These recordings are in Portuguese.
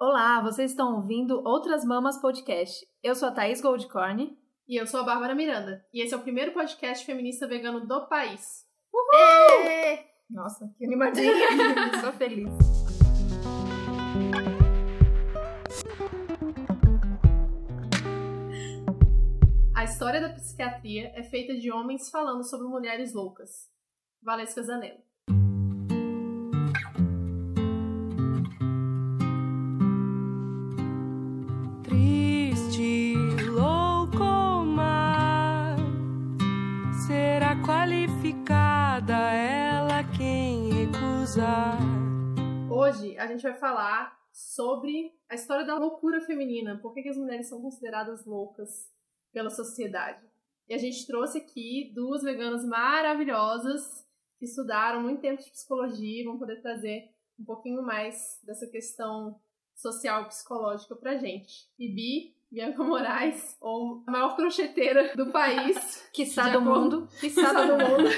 Olá, vocês estão ouvindo Outras Mamas Podcast. Eu sou a Thaís Goldcorn. E eu sou a Bárbara Miranda. E esse é o primeiro podcast feminista vegano do país. Uhul! Êêê! Nossa, que animadinha. Sou feliz. A história da psiquiatria é feita de homens falando sobre mulheres loucas. Valesca Zanello. Hoje a gente vai falar sobre a história da loucura feminina. Por que, que as mulheres são consideradas loucas pela sociedade? E a gente trouxe aqui duas veganas maravilhosas que estudaram muito tempo de psicologia e vão poder trazer um pouquinho mais dessa questão social e psicológica pra gente. Bibi, Bianca Moraes, ou a maior crocheteira do país. Quiçá De do acordo- mundo. Quiçá do mundo.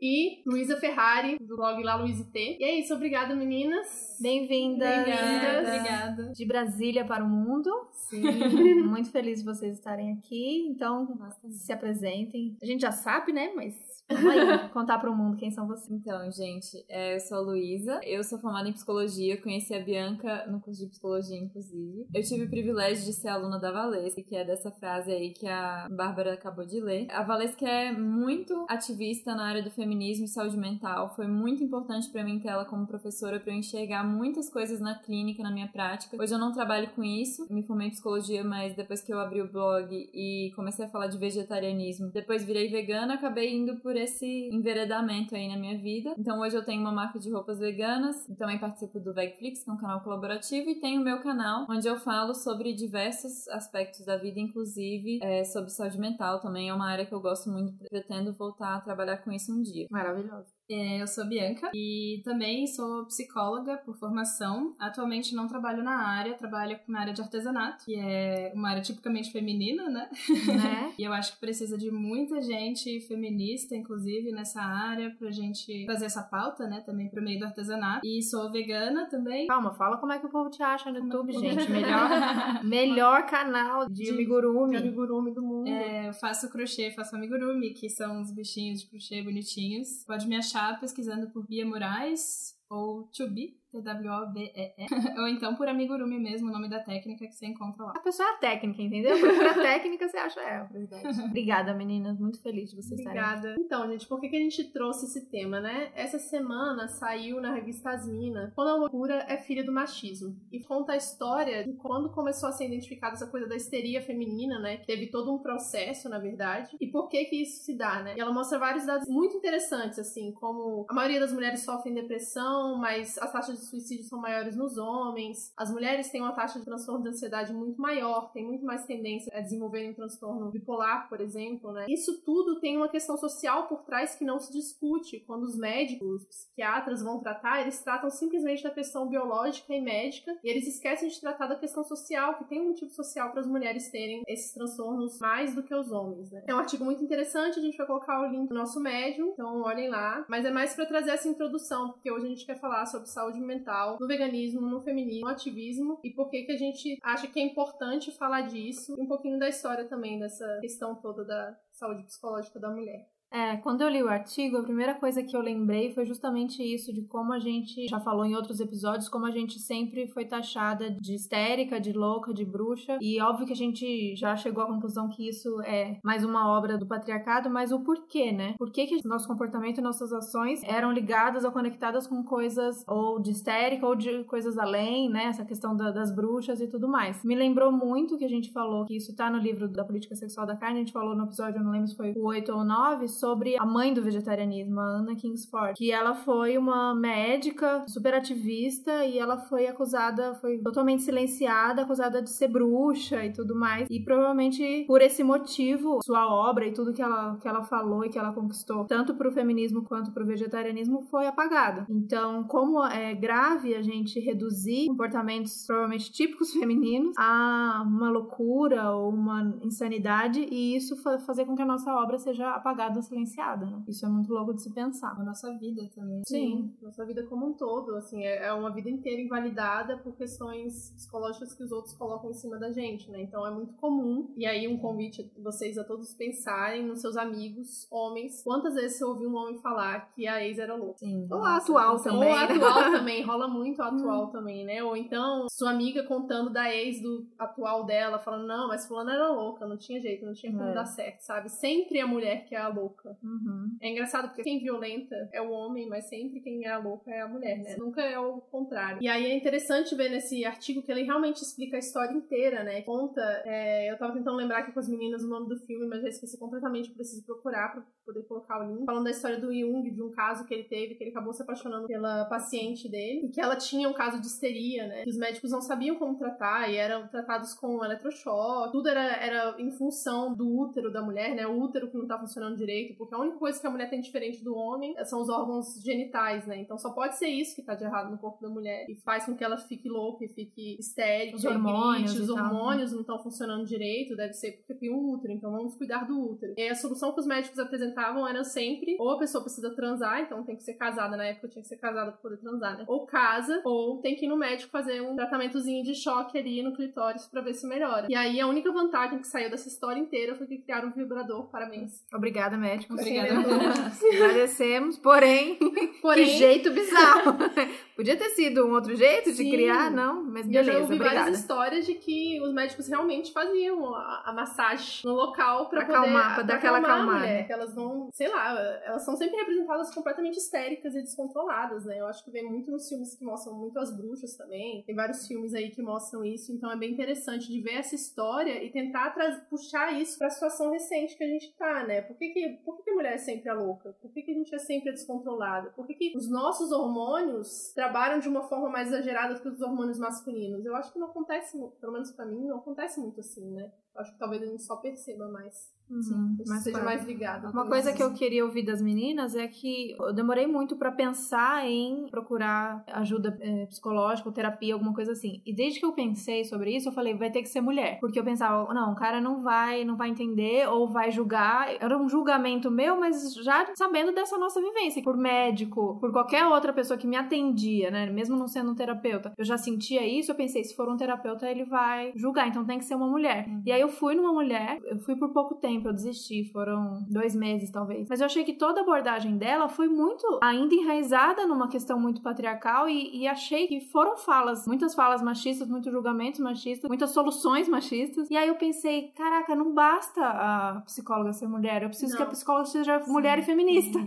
e Luísa Ferrari, do blog lá Luísa T. E é isso, obrigada meninas. Bem-vindas. Bem-vindas. Obrigada. De Brasília para o mundo. Sim. Muito feliz de vocês estarem aqui. Então, se apresentem. A gente já sabe, né? Mas vamos aí contar para o mundo quem são vocês. Então, gente, é, eu sou a Luísa, eu sou formada em psicologia, conheci a Bianca no curso de psicologia, inclusive. Eu tive o privilégio de ser aluna da Valesca, que é dessa frase aí que a Bárbara acabou de ler. A Valesca é muito ativista na área do feminismo e saúde mental. Foi muito importante pra mim ter ela como professora para eu enxergar muitas coisas na clínica, na minha prática. Hoje eu não trabalho com isso, me formei em psicologia, mas depois que eu abri o blog e comecei a falar de vegetarianismo, depois virei vegana, acabei indo por esse enveredamento aí na minha vida. Então hoje eu tenho uma marca de roupas veganas, também participo do Vegflix, que é um canal colaborativo, e tenho o meu canal, onde eu falo sobre diversos aspectos da vida, inclusive é, sobre saúde mental também. É uma área que eu gosto muito, pretendo voltar a trabalhar com isso um dia. Maravilhosa. É, Eu sou Bianca e também sou psicóloga por formação. Atualmente não trabalho na área, trabalho na área de artesanato, que é uma área tipicamente feminina, né? Né? E eu acho que precisa de muita gente feminista, inclusive, nessa área, pra gente trazer essa pauta, né, também pro meio do artesanato. E sou vegana também. Calma, fala como é que o povo te acha no YouTube, gente. Melhor, melhor canal de, De- amigurumi. De amigurumi do mundo. É, eu faço crochê, faço amigurumi, que são os bichinhos de crochê bonitinhos. Pode me achar pesquisando por Bia Moraes ou Tubi, T-W-O-B-E-E. ou então por amigurumi mesmo, o nome da técnica que você encontra lá. A pessoa é a técnica, entendeu? Procura a técnica, você acha ela. Obrigada, meninas. Muito feliz de vocês estarem. Obrigada. Então, gente, por que, que a gente trouxe esse tema, né? Essa semana saiu na revista Asmina Quando a loucura é filha do machismo. E conta a história de quando começou a ser identificada essa coisa da histeria feminina, né? Que teve todo um processo, na verdade. E por que que isso se dá, né? E ela mostra vários dados muito interessantes, assim, como a maioria das mulheres sofrem depressão, mas as taxas de suicídio são maiores nos homens. As mulheres têm uma taxa de transtorno de ansiedade muito maior, tem muito mais tendência a desenvolverem um transtorno bipolar, por exemplo, né? Isso tudo tem uma questão social por trás que não se discute. Quando os médicos, os psiquiatras vão tratar, eles tratam simplesmente da questão biológica e médica e eles esquecem de tratar da questão social, que tem um motivo social para as mulheres terem esses transtornos mais do que os homens, né? É um artigo muito interessante, a gente vai colocar o link no nosso médium, então olhem lá. Mas é mais para trazer essa introdução, porque hoje a gente quer falar sobre saúde mental, no veganismo, no feminismo, no ativismo e por que que a gente acha que é importante falar disso e um pouquinho da história também dessa questão toda da saúde psicológica da mulher. É, quando eu li o artigo, a primeira coisa que eu lembrei foi justamente isso, de como a gente já falou em outros episódios, como a gente sempre foi taxada de histérica, de louca, de bruxa. E óbvio que a gente já chegou à conclusão que isso é mais uma obra do patriarcado, mas o porquê, né? Por que, que nosso comportamento e nossas ações eram ligadas ou conectadas com coisas ou de histérica ou de coisas além, né? Essa questão da- das bruxas e tudo mais. Me lembrou muito que a gente falou, que isso tá no livro da política sexual da carne, a gente falou no episódio, eu não lembro se foi o 8 ou 9, sobre a mãe do vegetarianismo, a Anna Kingsford, que ela foi uma médica super ativista e ela foi acusada, foi totalmente silenciada, acusada de ser bruxa e tudo mais. E provavelmente por esse motivo, sua obra e tudo que ela, que ela falou e que ela conquistou, tanto pro feminismo quanto pro vegetarianismo, foi apagada. Então, como é grave a gente reduzir comportamentos provavelmente típicos femininos a uma loucura ou uma insanidade e isso fa- fazer com que a nossa obra seja apagada silenciada, né? Isso é muito louco de se pensar. A nossa vida também. Sim. Nossa vida como um todo, assim, é é uma vida inteira invalidada por questões psicológicas que os outros colocam em cima da gente, né? Então é muito comum. E aí um convite a vocês a todos pensarem nos seus amigos, homens. Quantas vezes você ouviu um homem falar que a ex era louca? Sim. Ou a atual Ou também. a atual também, rola muito a atual também, né? Ou então sua amiga contando da ex do atual dela, falando, não, mas fulano era louca, não tinha jeito, não tinha como É. dar certo, sabe? Sempre a mulher que é a louca. Uhum. É engraçado porque quem violenta é o homem, mas sempre quem é a louca é a mulher, né? Nunca é o contrário. E aí é interessante ver nesse artigo que ele realmente explica a história inteira, né? Conta. é, eu tava tentando lembrar aqui com as meninas o nome do filme, mas já esqueci completamente, preciso procurar pra poder colocar o link. Falando da história do Jung, de um caso que ele teve, que ele acabou se apaixonando pela paciente dele, e que ela tinha um caso de histeria, né? Que os médicos não sabiam como tratar e eram tratados com eletrochoque. Tudo era, era em função do útero da mulher, né? O útero que não tá funcionando direito, porque a única coisa que a mulher tem diferente do homem são os órgãos genitais, né? Então só pode ser isso que tá de errado no corpo da mulher e faz com que ela fique louca e fique histérica, Os hormônios grite, os tal. hormônios não estão funcionando direito, deve ser porque tem um útero, então vamos cuidar do útero. E a solução que os médicos apresentavam era sempre ou a pessoa precisa transar, então tem que ser casada, na época tinha que ser casada pra poder transar, né? Ou casa, ou tem que ir no médico fazer um tratamentozinho de choque ali no clitóris pra ver se melhora. E aí a única vantagem que saiu dessa história inteira foi que criaram um vibrador, parabéns. Obrigada, médico. Obrigada. Agradecemos, porém, Porém, que jeito bizarro. Podia ter sido um outro jeito de Sim. criar, não? Mas E eu já beleza, ouvi obrigada. várias histórias de que os médicos realmente faziam a, a massagem no local pra Pra acalmar, pra dar aquela a acalmada. elas não, sei lá, elas são sempre representadas completamente histéricas e descontroladas, né? Eu acho que vem muito nos filmes que mostram muito as bruxas também. Tem vários filmes aí que mostram isso, então é bem interessante de ver essa história e tentar puxar isso pra situação recente que a gente tá, né? Por que, que, por que, que a mulher é sempre a louca? Por que, que a gente é sempre a descontrolada? Por que, que os nossos hormônios trabalham de uma forma mais exagerada que os hormônios masculinos? Eu acho que não acontece, pelo menos pra mim, não acontece muito assim, né? Eu acho que talvez a gente só perceba mais. Uhum, mais seja mais ligado. Uma coisa que eu queria ouvir das meninas é que eu demorei muito pra pensar em procurar ajuda eh, psicológica terapia, alguma coisa assim. E desde que eu pensei sobre isso, eu falei, vai ter que ser mulher. Porque eu pensava, não, o cara não vai, não vai entender ou vai julgar. Era um julgamento meu, mas já sabendo dessa nossa vivência, por médico, por qualquer outra pessoa que me atendia, né? Mesmo não sendo um terapeuta. Eu já sentia isso, eu pensei, se for um terapeuta, ele vai julgar, então tem que ser uma mulher. E aí eu fui numa mulher, eu fui por pouco tempo, eu desisti, foram dois meses talvez. Mas eu achei que toda a abordagem dela foi muito ainda enraizada numa questão muito patriarcal e, e achei que foram falas, muitas falas machistas, muitos julgamentos machistas, muitas soluções machistas. E aí eu pensei, caraca, não basta a psicóloga ser mulher, eu preciso Não. que a psicóloga seja mulher e feminista.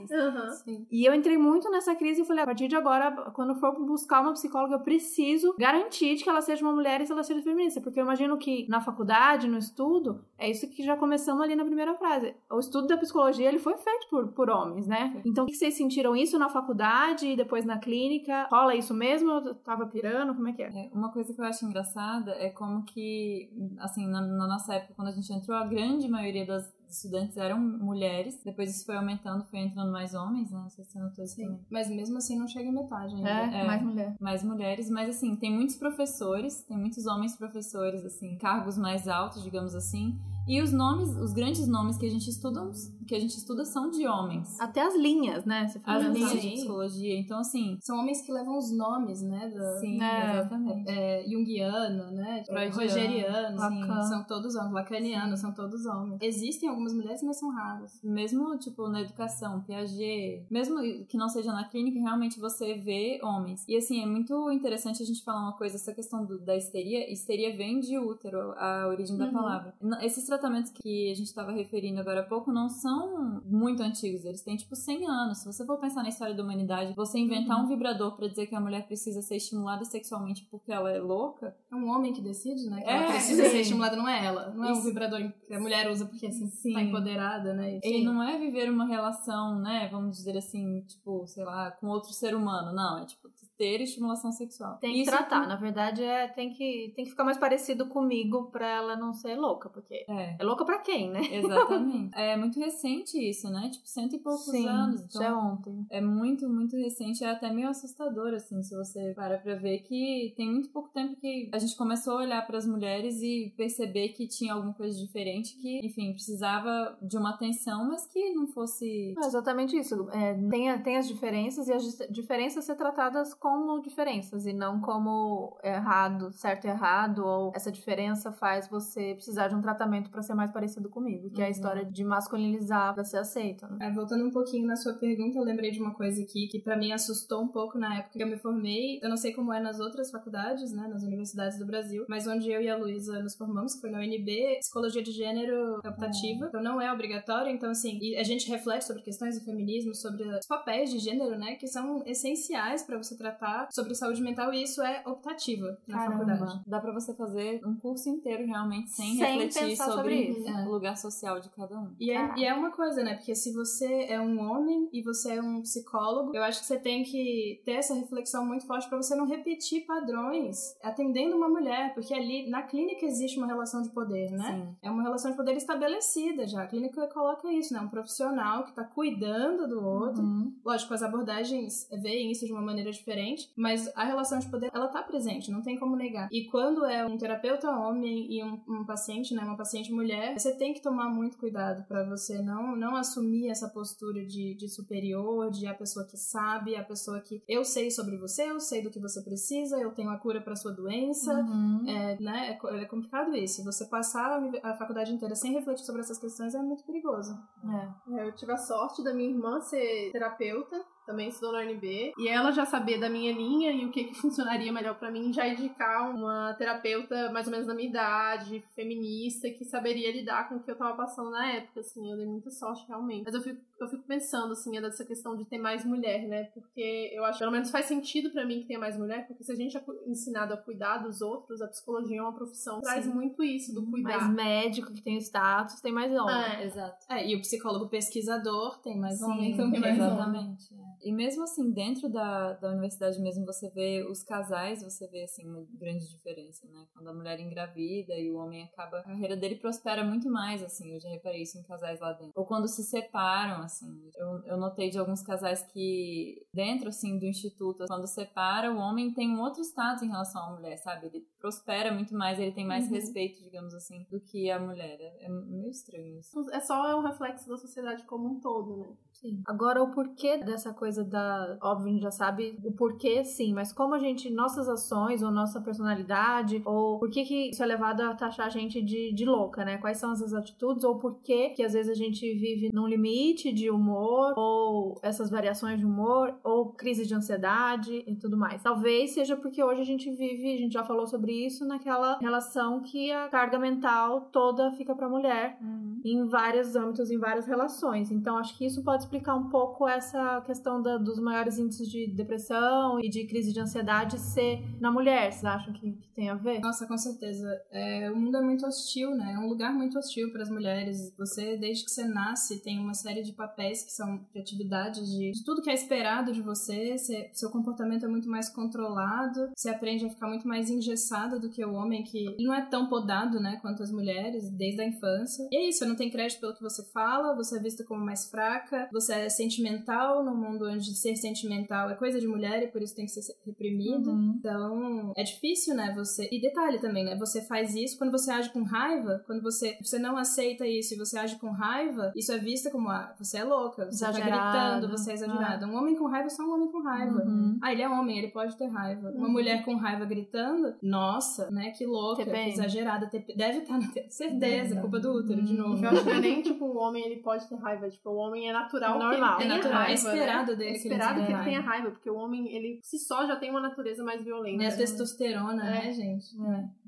Sim. E eu entrei muito nessa crise e falei, a partir de agora, quando for buscar uma psicóloga, eu preciso garantir de que ela seja uma mulher e que ela seja feminista. Porque eu imagino que na faculdade, no estudo, é isso que já começamos ali na primeira frase. O estudo da psicologia, ele foi feito por, por homens, né? Então, o que vocês sentiram isso na faculdade e depois na clínica? Rola isso mesmo? Eu tava pirando? Como é que é? É, uma coisa que eu acho engraçada é como que, assim, na, na nossa época, quando a gente entrou, a grande maioria das estudantes eram mulheres. Depois isso foi aumentando, foi entrando mais homens, né? Não sei se você notou isso também. Mas mesmo assim não chega em metade ainda. É, É. mais mulher. mais mulheres, mas assim, tem muitos professores, tem muitos homens professores, assim, cargos mais altos, digamos assim. E os nomes, os grandes nomes que a gente estuda, que a gente estuda são de homens. Até as linhas, né? Se for As pensar. linhas de Sim. psicologia. Então, assim, São homens que levam os nomes, né? Da, sim, É. exatamente. é, Jungiano, né? Freudiano, Rogeriano, sim. Lacan. são todos homens. Lacaniano, são todos homens. Existem algumas mulheres, mas são raras. Mesmo, tipo, na educação, Piaget, mesmo que não seja na clínica, realmente você vê homens. E, assim, é muito interessante a gente falar uma coisa, essa questão do- da histeria. Histeria vem de útero, a origem da Uhum. palavra. Esses tratamentos que a gente estava referindo agora há pouco não são muito antigos, eles têm, tipo, 100 anos. Se você for pensar na história da humanidade, você inventar um vibrador pra dizer que a mulher precisa ser estimulada sexualmente porque ela é louca, É um homem que decide, né? Que É, ela precisa sim. ser estimulada, não é ela. Não é um vibrador que a mulher usa porque assim, Sim. Tá empoderada, né? Ele não é viver uma relação, né, vamos dizer assim, tipo, sei lá, com outro ser humano. Não, é tipo, ter estimulação sexual. Tem que Isso tratar, com- na verdade, é, tem, que, tem que ficar mais parecido comigo pra ela não ser louca, porque É. é louca pra quem, né? Exatamente. É muito recente isso, né? Tipo, cento e poucos anos. isso é Então, ontem. é muito, muito recente. É até meio assustador, assim, se você para pra ver que tem muito pouco tempo que a gente começou a olhar para as mulheres e perceber que tinha alguma coisa diferente que, enfim, precisava de uma atenção, mas que não fosse. É exatamente isso. É, tem, tem as diferenças e as diferenças ser tratadas como diferenças e não como errado, certo e errado, ou essa diferença faz você precisar de um tratamento pra ser mais parecido comigo, que é a Uhum. história de masculinizar pra ser aceito. Né? É, voltando um pouquinho na sua pergunta, eu lembrei de uma coisa aqui que pra mim assustou um pouco na época que eu me formei. Eu não sei como é nas outras faculdades, né, nas universidades do Brasil, mas onde eu e a Luísa nos formamos, que foi na UNB, psicologia de gênero é optativa, então não é obrigatório, então assim, e a gente reflete sobre questões do feminismo, sobre os papéis de gênero, né, que são essenciais pra você tratar sobre saúde mental e isso é optativa na Caramba. faculdade. Dá pra você fazer um curso inteiro realmente sem, Sem refletir sobre, sobre isso. o lugar social de cada um. E é, e é uma coisa, né? Porque se você é um homem e você é um psicólogo, eu acho que você tem que ter essa reflexão muito forte pra você não repetir padrões atendendo uma mulher, porque ali na clínica existe uma relação de poder, né? Sim. É uma relação de poder estabelecida já. A clínica coloca isso, né? Um profissional que tá cuidando do outro. Uhum. Lógico, as abordagens veem isso de uma maneira diferente, mas a relação de poder, ela tá presente, não tem como negar. E quando é um terapeuta homem e um, um paciente, né, uma paciente mulher, você tem que tomar muito cuidado pra você não, não assumir essa postura de, de superior, de a pessoa que sabe, a pessoa que eu sei sobre você, eu sei do que você precisa, eu tenho a cura pra sua doença. Uhum. É, né, é é complicado isso. Você passar a a faculdade inteira sem refletir sobre essas questões é muito perigoso. É. É, Eu tive a sorte da minha irmã ser terapeuta, também estudou na UNB, e ela já saber da minha linha e o que, que funcionaria melhor pra mim, já indicar uma terapeuta mais ou menos da minha idade, feminista, que saberia lidar com o que eu tava passando na época, assim, eu dei muita sorte realmente. Mas eu fico, eu fico pensando, assim, é dessa questão de ter mais mulher, né? Porque eu acho, pelo menos faz sentido pra mim que tenha mais mulher, porque se a gente é ensinado a cuidar dos outros, a psicologia é uma profissão que traz muito isso, do cuidar. Mais médico que tem status, tem mais homem. É. Exato. É, e o psicólogo pesquisador tem mais Sim, homem também. mais homem. Exatamente. é. E mesmo assim, dentro da, da universidade mesmo, você vê os casais, você vê assim uma grande diferença, né? Quando a mulher engravida e o homem acaba, a carreira dele prospera muito mais, assim, eu já reparei isso em casais lá dentro. Ou quando se separam, assim, eu, eu notei de alguns casais que dentro, assim, do instituto, quando separa, o homem tem um outro status em relação à mulher, sabe? Ele prospera muito mais, ele tem mais Uhum. respeito, digamos assim, do que a mulher. É é meio estranho isso. É só um reflexo da sociedade como um todo, né? Sim. Agora, o porquê dessa coisa da. Óbvio, a gente já sabe o porquê, sim, mas como a gente, nossas ações ou nossa personalidade, ou por que, que isso é levado a taxar a gente de, de louca, né? Quais são essas atitudes, ou por que que às vezes a gente vive num limite de humor, ou essas variações de humor, ou crise de ansiedade e tudo mais. Talvez seja porque hoje a gente vive, a gente já falou sobre isso, naquela relação que a carga mental toda fica pra mulher em vários âmbitos, em várias relações. Então, acho que isso pode explicar um pouco essa questão da- dos maiores índices de depressão e de crise de ansiedade ser na mulher. Vocês acham que, que tem a ver? Nossa, com certeza. É, o mundo é muito hostil, né? É um lugar muito hostil para as mulheres. Você, desde que você nasce, tem uma série de papéis que são de atividades, de, de tudo que é esperado de você. Você- Seu comportamento é muito mais controlado. Você aprende a ficar muito mais engessada do que o homem, que não é tão podado, né? Quanto as mulheres, desde a infância. E é isso, você não tem crédito pelo que você fala, você é vista como mais fraca, você é sentimental num mundo onde ser sentimental é coisa de mulher e por isso tem que ser reprimido. Então, é difícil, né? Você. E detalhe também, né? Você faz isso quando você age com raiva, quando você, você não aceita isso e você age com raiva, isso é vista como ah, você é louca, você tá Exagerada. gritando, você é exagerada. Um homem com raiva é só um homem com raiva. Uhum. Ah, ele é homem, ele pode ter raiva. Uma Uhum. mulher com raiva gritando, nossa, né? Que louca, que exagerada. Deve estar na te- certeza, Uhum. culpa do útero, de novo. Eu acho que é nem tipo o homem ele pode ter raiva, tipo, o homem é natural Normal. É natural, é raiva, esperado né? Dele é que ele esperado tenha que ele raiva. tenha raiva, porque o homem ele se só já tem uma natureza mais violenta. É a testosterona, É. né, gente?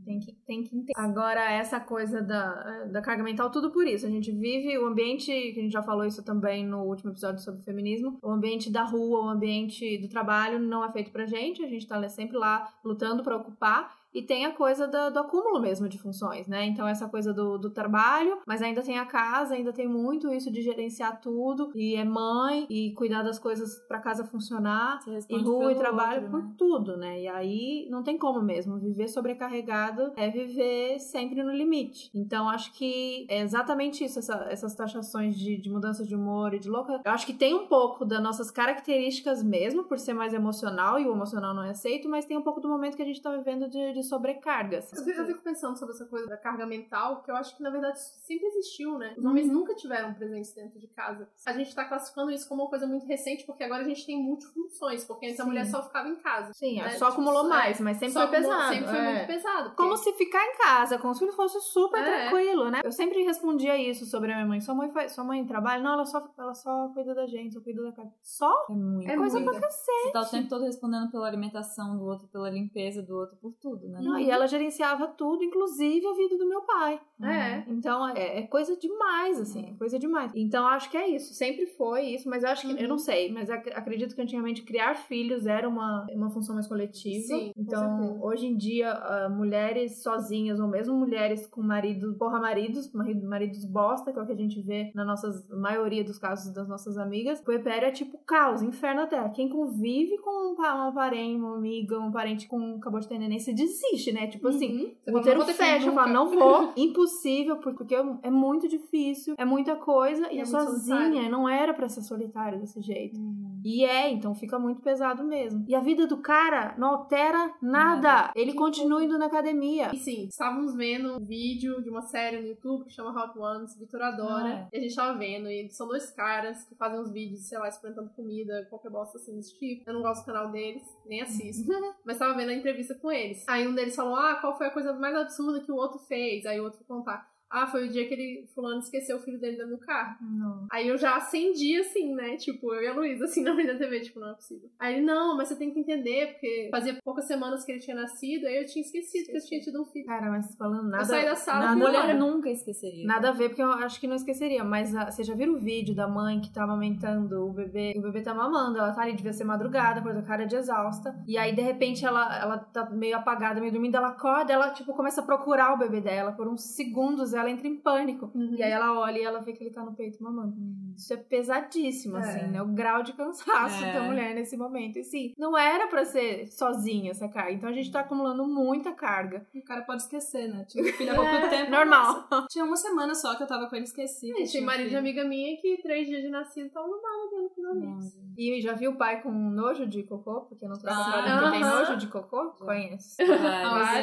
Tem que, tem que entender. Agora, essa coisa da, da carga mental, tudo por isso. A gente vive o ambiente, que a gente já falou isso também no último episódio sobre feminismo, o ambiente da rua, o ambiente do trabalho não é feito pra gente, a gente tá sempre lá lutando pra ocupar. E tem a coisa do, do, acúmulo mesmo de funções, né? Então, essa coisa do, do, trabalho, mas ainda tem a casa, ainda tem muito isso de gerenciar tudo, e é mãe, e cuidar das coisas pra casa funcionar, e rua e trabalho outro, por né? tudo, né? E aí não tem como mesmo. Viver sobrecarregado é viver sempre no limite. Então, acho que é exatamente isso, essa, essas taxações de, de mudança de humor e de louca. Eu acho que tem um pouco das nossas características mesmo, por ser mais emocional, e o emocional não é aceito, mas tem um pouco do momento que a gente tá vivendo de de sobrecargas. Eu, eu fico pensando sobre essa coisa da carga mental, que eu acho que na verdade sempre existiu, né? Os homens uhum. nunca tiveram presentes dentro de casa. A gente tá classificando isso como uma coisa muito recente, porque agora a gente tem multifunções, porque antes Sim. a mulher só ficava em casa. Sim, né? só tipo, acumulou mais, mas sempre foi pesado. Sempre foi é. muito pesado. Porque... Como se ficar em casa com os filhos fosse super é. tranquilo, né? Eu sempre respondia isso sobre a minha mãe. Sua mãe, faz, sua mãe trabalha? Não, ela só, ela só cuida da gente, só cuida da casa. Só? É muito. É coisa pra cacete. Você tá o tempo todo respondendo pela alimentação do outro, pela limpeza do outro, por tudo, né? Não, e ela gerencia gerenciava tudo, inclusive a vida do meu pai. É. Então é, é coisa demais, assim, é coisa demais. Então acho que é isso, sempre foi isso, mas eu acho que, uhum. eu não sei, mas ac acredito que antigamente criar filhos era uma, uma função mais coletiva. Sim, então hoje em dia, uh, mulheres sozinhas, ou mesmo mulheres com marido, porra, maridos, marido, maridos bosta, que é o que a gente vê na nossa maioria dos casos das nossas amigas, o puerpério é tipo caos, inferno até. Quem convive com um, parente, uma amiga, um parente com acabou de ter neném, se desiste, né? Tipo assim, assim. Uhum. O útero fecha, fala, não vou. Impossível, porque é muito difícil, é muita coisa, e, e é, é sozinha, solitário. não era para ser solitário desse jeito. Uhum. E é, então fica muito pesado mesmo. E a vida do cara não altera nada. nada. Ele continua indo na academia. E sim, estávamos vendo um vídeo de uma série no YouTube que chama Hot Ones, Vitor adora. Ah, é. E a gente tava vendo, e são dois caras que fazem uns vídeos, sei lá, experimentando comida, qualquer bosta assim desse tipo. Eu não gosto do canal deles, nem assisto. mas tava vendo a entrevista com eles. Aí um deles falou: Ah, qual foi a coisa mais absurda que o outro fez. Aí o outro contar. Ah, foi o dia que ele, fulano, esqueceu o filho dele dentro do carro. Não. Aí eu já acendi, assim, né? Tipo, eu e a Luísa, assim, na frente da TV, tipo, não é possível. Aí ele, não, mas você tem que entender, porque fazia poucas semanas que ele tinha nascido, aí eu tinha esquecido Esqueci. que eu tinha tido um filho. Cara, mas falando nada... Eu saí da sala... Nada, mulher nunca esqueceria. Nada a ver, porque eu acho que não esqueceria, mas a, você já viu o vídeo da mãe que tá amamentando o bebê, o bebê tá mamando, ela tá ali, devia ser madrugada, por a cara de exausta, e aí, de repente, ela, ela tá meio apagada, meio dormindo, ela acorda, ela, tipo, começa a procurar o bebê dela, por uns segundos ela entra em pânico. Uhum. E aí ela olha e ela vê que ele tá no peito mamando. Uhum. Isso é pesadíssimo, é. assim, né? O grau de cansaço é. da mulher nesse momento. E sim, não era para ser sozinha essa carga. Então a gente tá acumulando muita carga. O cara pode esquecer, né? Tive tipo, filho há pouco é, tempo. Normal. Nossa. Tinha uma semana só que eu tava com ele esquecido. É, tem marido de amiga minha que três dias de nascido tava no mar vendo amigos. E já viu o pai com nojo de cocô? Porque não tá ah, que tem nojo de cocô? Conheço.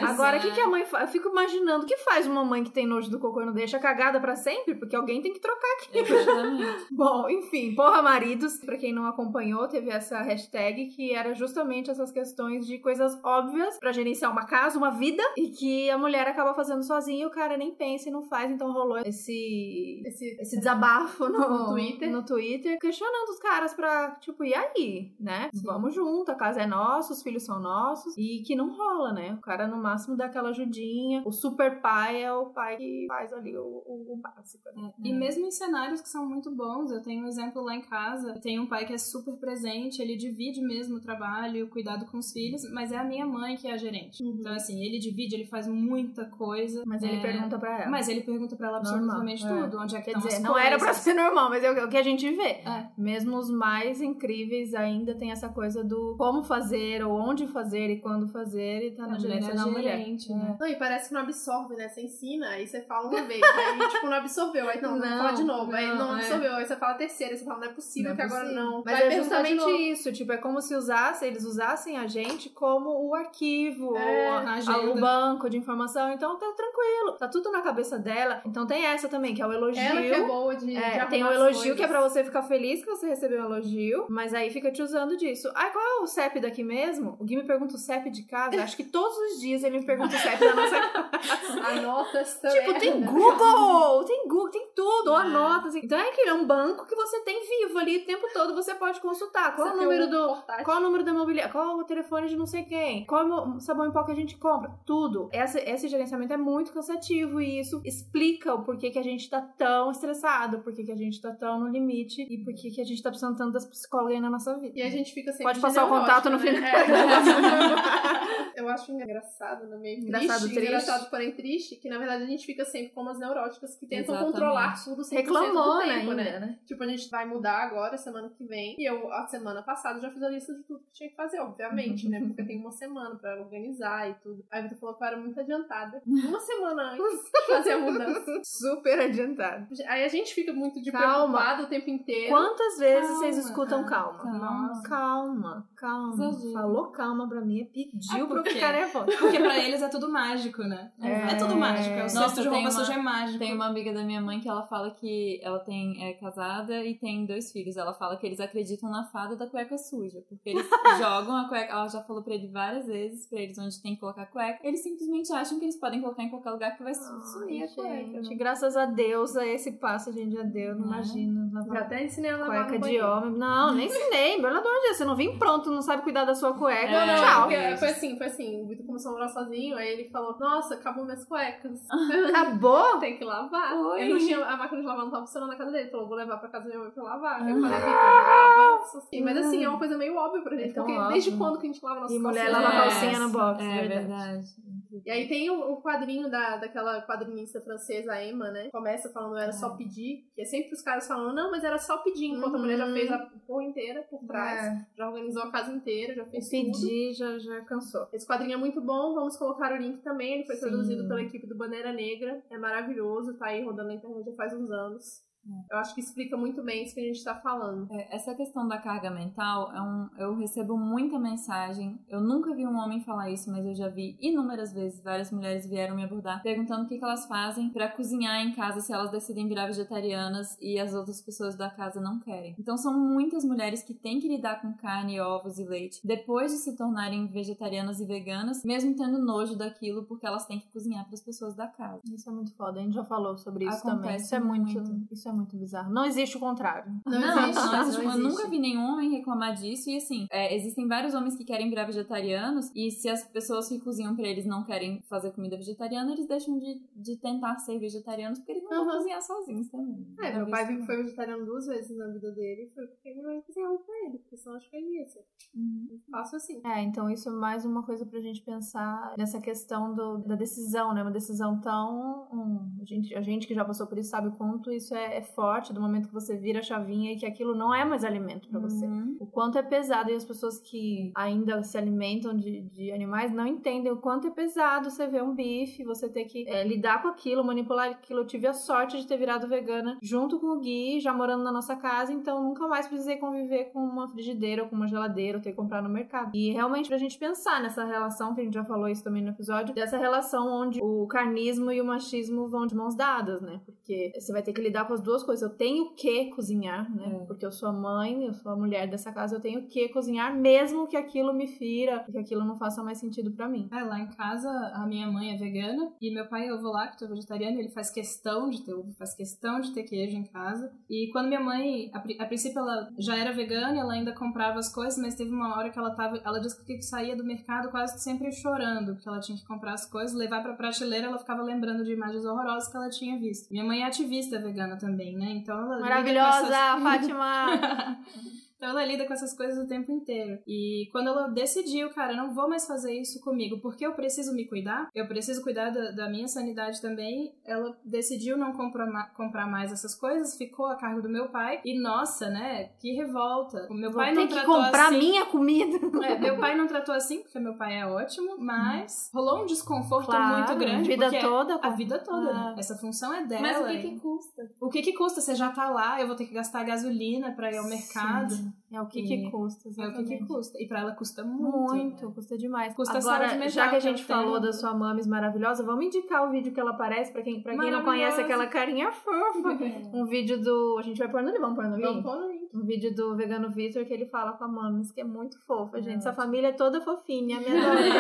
Agora, o que, que a mãe faz? Eu fico imaginando o que faz uma mãe que tem nojo do cocô e não deixa cagada para sempre, porque alguém tem que trocar aqui. Exatamente. Bom, enfim, porra maridos, para quem não acompanhou, teve essa hashtag que era justamente essas questões de coisas óbvias para gerenciar uma casa, uma vida, e que a mulher acaba fazendo sozinha e o cara nem pensa e não faz, então rolou esse esse, esse desabafo no, no, Twitter, no Twitter, questionando os caras pra, tipo, e aí, né? Sim. Vamos junto, a casa é nossa, os filhos são nossos, e que não rola, né? O cara no máximo dá aquela ajudinha, o super pai é o pai que faz ali o, o, o básico. Né? É. E mesmo em cenários que são muito bons, eu tenho um exemplo lá em casa. Tenho um pai que é super presente, ele divide mesmo o trabalho e o cuidado com os filhos, mas é a minha mãe que é a gerente. Uhum. Então, assim, ele divide, ele faz muita coisa. Mas ele é... pergunta pra ela. Mas ele pergunta pra ela absolutamente normal. tudo. É. Onde é que Quer dizer, não coisas. era pra ser normal, mas é o que a gente vê. É. Mesmo os mais incríveis ainda tem essa coisa do como fazer, ou onde fazer e quando fazer, e tá é na gerência da mulher. Né? Não, e parece que não absorve, né? Você ensina, aí você fala uma vez, aí tipo, não absorveu, aí não, não, fala de novo, não, aí não é. absorveu, aí você fala terceira, aí você fala, não é possível não é que possível. agora não. Mas Vai é justamente isso, tipo, é como se usasse, eles usassem a gente como o arquivo, é, ou o banco de informação, então tá tranquilo, tá tudo na cabeça dela. Então tem essa também, que é o elogio. Ela que é boa de, é, de Tem o elogio coisas. que é pra você ficar feliz que você recebeu um elogio, mas aí fica te usando disso. Ah, qual é o CEP daqui mesmo? O Gui me pergunta o CEP de casa, acho que todos os dias ele me pergunta o CEP da nossa casa. Anotas também. Tipo, tem Tem Google! Tem Google, tem tudo, ou anota. Assim. Então é aquele, é um banco que você tem vivo ali o tempo todo, você pode consultar. Qual é o número do. portátil. Qual é o número da mobiliária? Qual é o telefone de não sei quem? Qual é o sabão em pó que a gente compra? Tudo. Essa, esse gerenciamento é muito cansativo e isso explica o porquê que a gente tá tão estressado, porquê que a gente tá tão no limite e porquê que a gente tá precisando tanto das psicólogas aí na nossa vida. E a gente fica sempre Pode de passar o contato no neurótica, final. né? É. Eu acho engraçado, no meio Engraçado, triste, triste. engraçado, porém triste, que na verdade a gente fica sempre como as neuróticas que tentam Exatamente. controlar tudo 100% Reclamando do tempo, ainda, né? né? Tipo, a gente vai mudar agora, semana que vem. E eu, a semana passada, já fiz a lista de tudo que tinha que fazer, obviamente, né? Porque tem uma semana pra organizar e tudo. Aí você falou que eu era muito adiantada. Uma semana antes de fazer a mudança. Super adiantado. Aí a gente fica muito de Calma. preocupado o tempo inteiro. Quantas vezes Calma, vocês escutam calma? calma. Calma, calma. Exagero. Falou calma pra mim, é pediu Ah, pra eu ficar nervosa. Porque pra eles é tudo mágico, né? É. É, tudo mágico. É o Nossa, de tem roupa uma- suja é mágico. Tem uma amiga da minha mãe que ela fala que ela tem é casada e tem dois filhos. Ela fala que eles acreditam na fada da cueca suja, porque eles jogam a cueca. Ela já falou pra ele várias vezes, pra eles onde tem que colocar a cueca. Eles simplesmente acham que eles podem colocar em qualquer lugar que vai su- sumir a cueca. Gente, né? graças a Deus, a esse passo a gente já deu, não Não é? imagino. Já até ensinei a lavar Cueca de homem. Não, nem ensinei. Pelo amor de Deus, você não vem pronto, não sabe cuidar da sua cueca. É, Não, Tchau. porque foi assim, foi assim. O Vitor começou a morar sozinho, aí ele falou, nossa, acabou minhas cuecas. Acabou? Tem que lavar. Oi. Eu não tinha, a máquina de lavar não tava funcionando na casa dele. Ele falou, vou levar pra casa da minha mãe pra lavar. Eu falei, Vitor, lava. Mas assim, é uma coisa meio óbvia pra gente. É porque óbvio. desde quando que a gente lava nossas E mulher lava É, calcinha no box. É verdade. E aí tem o, o quadrinho da, daquela quadrinista francesa, a Emma, né? Começa falando era só pedir. Que é sempre os caras falando, não, mas era só pedir. Enquanto a mulher já Uhum. fez a porra inteira por trás. É. Já organizou a casa inteira, já fez tudo. Pedir já, já cansou. Esse quadrinho é muito bom, vamos colocar o link também. Ele foi Sim. produzido pela equipe do Bandeira Negra. É maravilhoso, tá aí rodando na internet já faz uns anos. Eu acho que explica muito bem isso que a gente tá falando. É, Essa questão da carga mental, é um, eu recebo muita mensagem. Eu nunca vi um homem falar isso, mas eu já vi inúmeras vezes. Várias mulheres vieram me abordar perguntando o que, que elas fazem pra cozinhar em casa se elas decidem virar vegetarianas e as outras pessoas da casa não querem. Então são muitas mulheres que têm que lidar com carne, ovos e leite depois de se tornarem vegetarianas e veganas, mesmo tendo nojo daquilo, porque elas têm que cozinhar para as pessoas da casa. Isso é muito foda. A gente já falou sobre isso Acontece também. Isso é muito, muito. isso é muito bizarro. Não existe o contrário. Não, Não, existe. não existe. não Eu nunca vi nenhum homem reclamar disso. E assim, é, existem vários homens que querem virar vegetarianos. E se as pessoas que cozinham pra eles não querem fazer comida vegetariana, eles deixam de, de tentar ser vegetarianos porque eles não vão Uhum. cozinhar sozinhos também. É, meu pai isso viu que foi vegetariano duas vezes na vida dele e foi porque minha mãe cozinhava pra ele, porque senão acho que ele ia ser. Uhum. Faço assim. É, então isso é mais uma coisa pra gente pensar nessa questão do- da decisão, né? Uma decisão tão. hum, a, gente, a gente que já passou por isso sabe o quanto isso é, é forte do momento que você vira a chavinha e que aquilo não é mais alimento pra você. Uhum. O quanto é pesado e as pessoas que ainda se alimentam de, de animais não entendem o quanto é pesado você ver um bife, você ter que é, lidar com aquilo, manipular aquilo. Eu tive a sorte de ter virado vegana junto com o Gui, já morando na nossa casa, então nunca mais precisei conviver com uma frigideira ou com uma geladeira ou ter que comprar no mercado. E realmente pra gente pensar nessa relação, que a gente já falou isso também no episódio, dessa relação onde o carnismo e o machismo vão de mãos dadas, né? Porque você vai ter que lidar com as duas coisas. Eu tenho que cozinhar, né? É. Porque eu sou a mãe, eu sou a mulher dessa casa, eu tenho que cozinhar, mesmo que aquilo me fira, que aquilo não faça mais sentido pra mim. É, lá em casa, a minha mãe é vegana e meu pai é ovo lacto, é vegetariano, ele faz questão de ter ovo, faz questão de ter queijo em casa. E quando minha mãe, a, a princípio ela já era vegana, ela ainda comprava as coisas, mas teve uma hora que ela tava, ela disse que saía do mercado quase que sempre chorando, porque ela tinha que comprar as coisas, levar pra prateleira, ela ficava lembrando de imagens horrorosas que ela tinha visto. Minha mãe é ativista vegana também, né? Então ela Maravilhosa, essas- Fátima! Então ela lida com essas coisas o tempo inteiro. E quando ela decidiu, cara, eu não vou mais fazer isso comigo, porque eu preciso me cuidar, eu preciso cuidar da, da minha sanidade também, ela decidiu não comprar, comprar mais essas coisas, ficou a cargo do meu pai. E nossa, né? Que revolta. O meu Vou pai ter não que tratou comprar assim. minha comida. É, meu pai não tratou assim, porque meu pai é ótimo, mas rolou um desconforto Claro, muito grande. a vida toda. A vida toda, Ah. né? Essa função é dela. Mas o que, que custa? o que que custa? Você já tá lá, eu vou ter que gastar gasolina pra ir ao mercado. Sim, É o que E- que custa, É o que exatamente. que custa. E pra ela custa muito. Muito, custa demais. Custa Agora, mental já que a gente falou né? da sua mames maravilhosa, vamos indicar o vídeo que ela aparece pra quem, pra quem não conhece aquela carinha fofa. Um vídeo do. A gente vai pôr no link, vamos pôr no Vamos link? pôr no link. um vídeo do Vegano Victor que ele fala com a Mames, que é muito fofa, gente. Essa ótimo. família é toda fofinha, me adorei.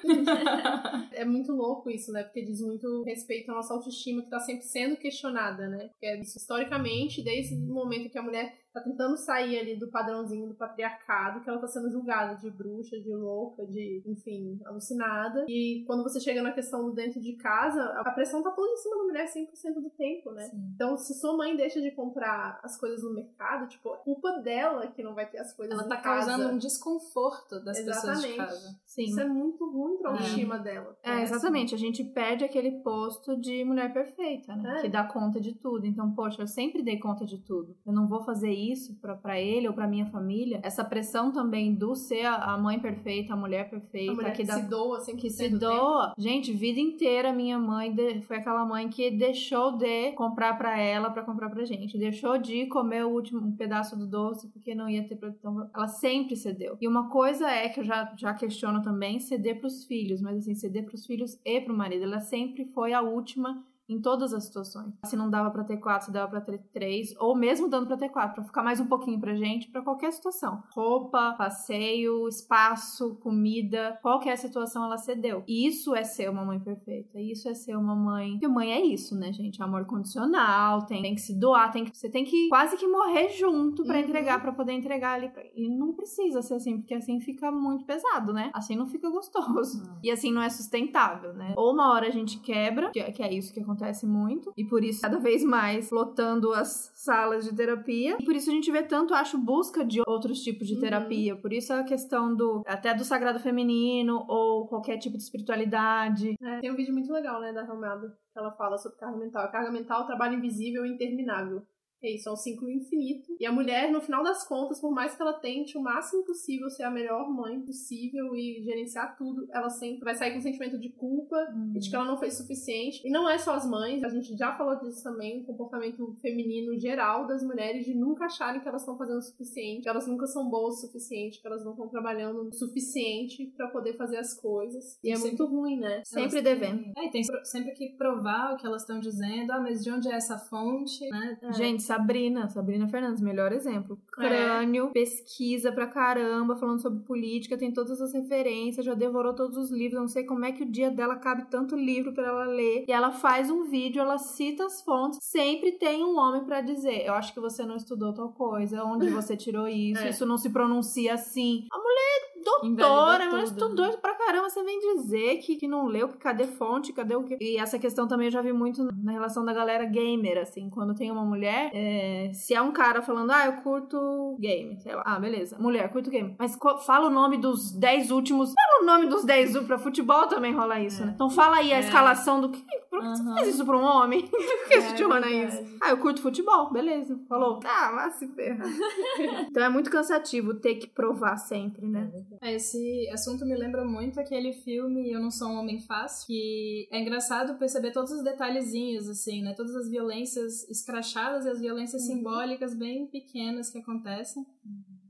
É muito louco isso, né? Porque diz muito respeito à nossa autoestima que tá sempre sendo questionada, né? Porque é isso, historicamente, desde o momento que a mulher tá tentando sair ali do padrãozinho do patriarcado, que ela tá sendo julgada de bruxa, de louca, de, enfim, alucinada. E quando você chega na questão do dentro de casa, a pressão tá toda em cima da mulher 100% do tempo, né? Sim. Então, se sua mãe deixa de comprar as coisas no mercado, tipo, é culpa dela que não vai ter as coisas Ela tá casa. causando um desconforto das pessoas de Exatamente. casa. Sim. Isso é muito ruim pra autoestima dela. É, exatamente. A gente perde aquele posto de mulher perfeita, né? É. Que dá conta de tudo. Então, poxa, eu sempre dei conta de tudo. Eu não vou fazer isso pra, pra ele ou pra minha família. Essa pressão também do ser a a mãe perfeita, a mulher perfeita, A mulher que que dá se doa 100% que se do tempo. doa. Gente, vida inteira minha mãe de- foi aquela mãe que deixou de comprar pra ela pra comprar pra gente. Deixou de comer o último um pedaço do doce porque não ia ter produção. Ela sempre cedeu. E uma coisa é que eu já, já questiono também ceder pros filhos, mas assim, ceder pros filhos e pro marido. Ela sempre foi a última em todas as situações. Se não dava pra ter quatro, se dava pra ter três, ou mesmo dando pra ter quatro, pra ficar mais um pouquinho pra gente, pra qualquer situação. Roupa, passeio, espaço, comida, qualquer situação ela cedeu. E isso é ser uma mãe perfeita. Isso é ser uma mãe. Porque mãe é isso, né, gente? Amor condicional, tem, tem que se doar, tem que, você tem que quase que morrer junto pra Uhum. entregar, pra poder entregar ali. E não precisa ser assim, porque assim fica muito pesado, né? Assim não fica gostoso. E assim não é sustentável, né? Ou uma hora a gente quebra, que é, que é isso que acontece muito, e por isso cada vez mais lotando as salas de terapia. E por isso a gente vê tanto, acho, busca de outros tipos de Uhum. terapia. Por isso a questão do até do sagrado feminino ou qualquer tipo de espiritualidade. É, tem um vídeo muito legal, né, da Romada, que ela fala sobre carga mental. A carga mental é um trabalho invisível e interminável. É isso, é um ciclo infinito. E a mulher, no final das contas, por mais que ela tente o máximo possível ser a melhor mãe possível e gerenciar tudo, ela sempre vai sair com um sentimento de culpa e de que ela não fez o suficiente. E não é só as mães, a gente já falou disso também, o comportamento feminino geral das mulheres de nunca acharem que elas estão fazendo o suficiente, que elas nunca são boas o suficiente, que elas não estão trabalhando o suficiente pra poder fazer as coisas. E é Sempre- muito ruim, né? Sempre Elas devendo. É, e tem sempre que provar o que elas estão dizendo. Ah, mas de onde é essa fonte, né? Gente, Sabrina, Sabrina Fernandes, melhor exemplo. É. Crânio, pesquisa pra caramba, falando sobre política, tem todas as referências, já devorou todos os livros. Não sei como é que o dia dela cabe tanto livro pra ela ler. E ela faz um vídeo, ela cita as fontes. Sempre tem um homem pra dizer: Eu acho que você não estudou tal coisa, onde você tirou isso, É. isso não se pronuncia assim. A mulher é doutora, mas tudo, estudou né? pra caramba. Você vem dizer que, que não leu, que cadê fonte, cadê o quê? E essa questão também eu já vi muito na relação da galera gamer, assim, quando tem uma mulher, é, se é um cara falando, ah, eu curto game, sei lá, ah, beleza, mulher, curto game, mas fala o nome dos 10 últimos, fala o nome dos 10 últimos, pra futebol também rola isso, né? Então fala aí a É. escalação do que, por que você Aham. faz isso pra um homem? Por que É questiona verdade. isso? Ah, eu curto futebol, beleza, falou. Ah, vai se ferrar. então é muito cansativo ter que provar sempre, né? Esse assunto me lembra muito aquele filme Eu Não Sou um Homem Fácil, que é engraçado perceber todos os detalhezinhos, assim, né? Todas as violências escrachadas e as violências simbólicas bem pequenas que acontecem.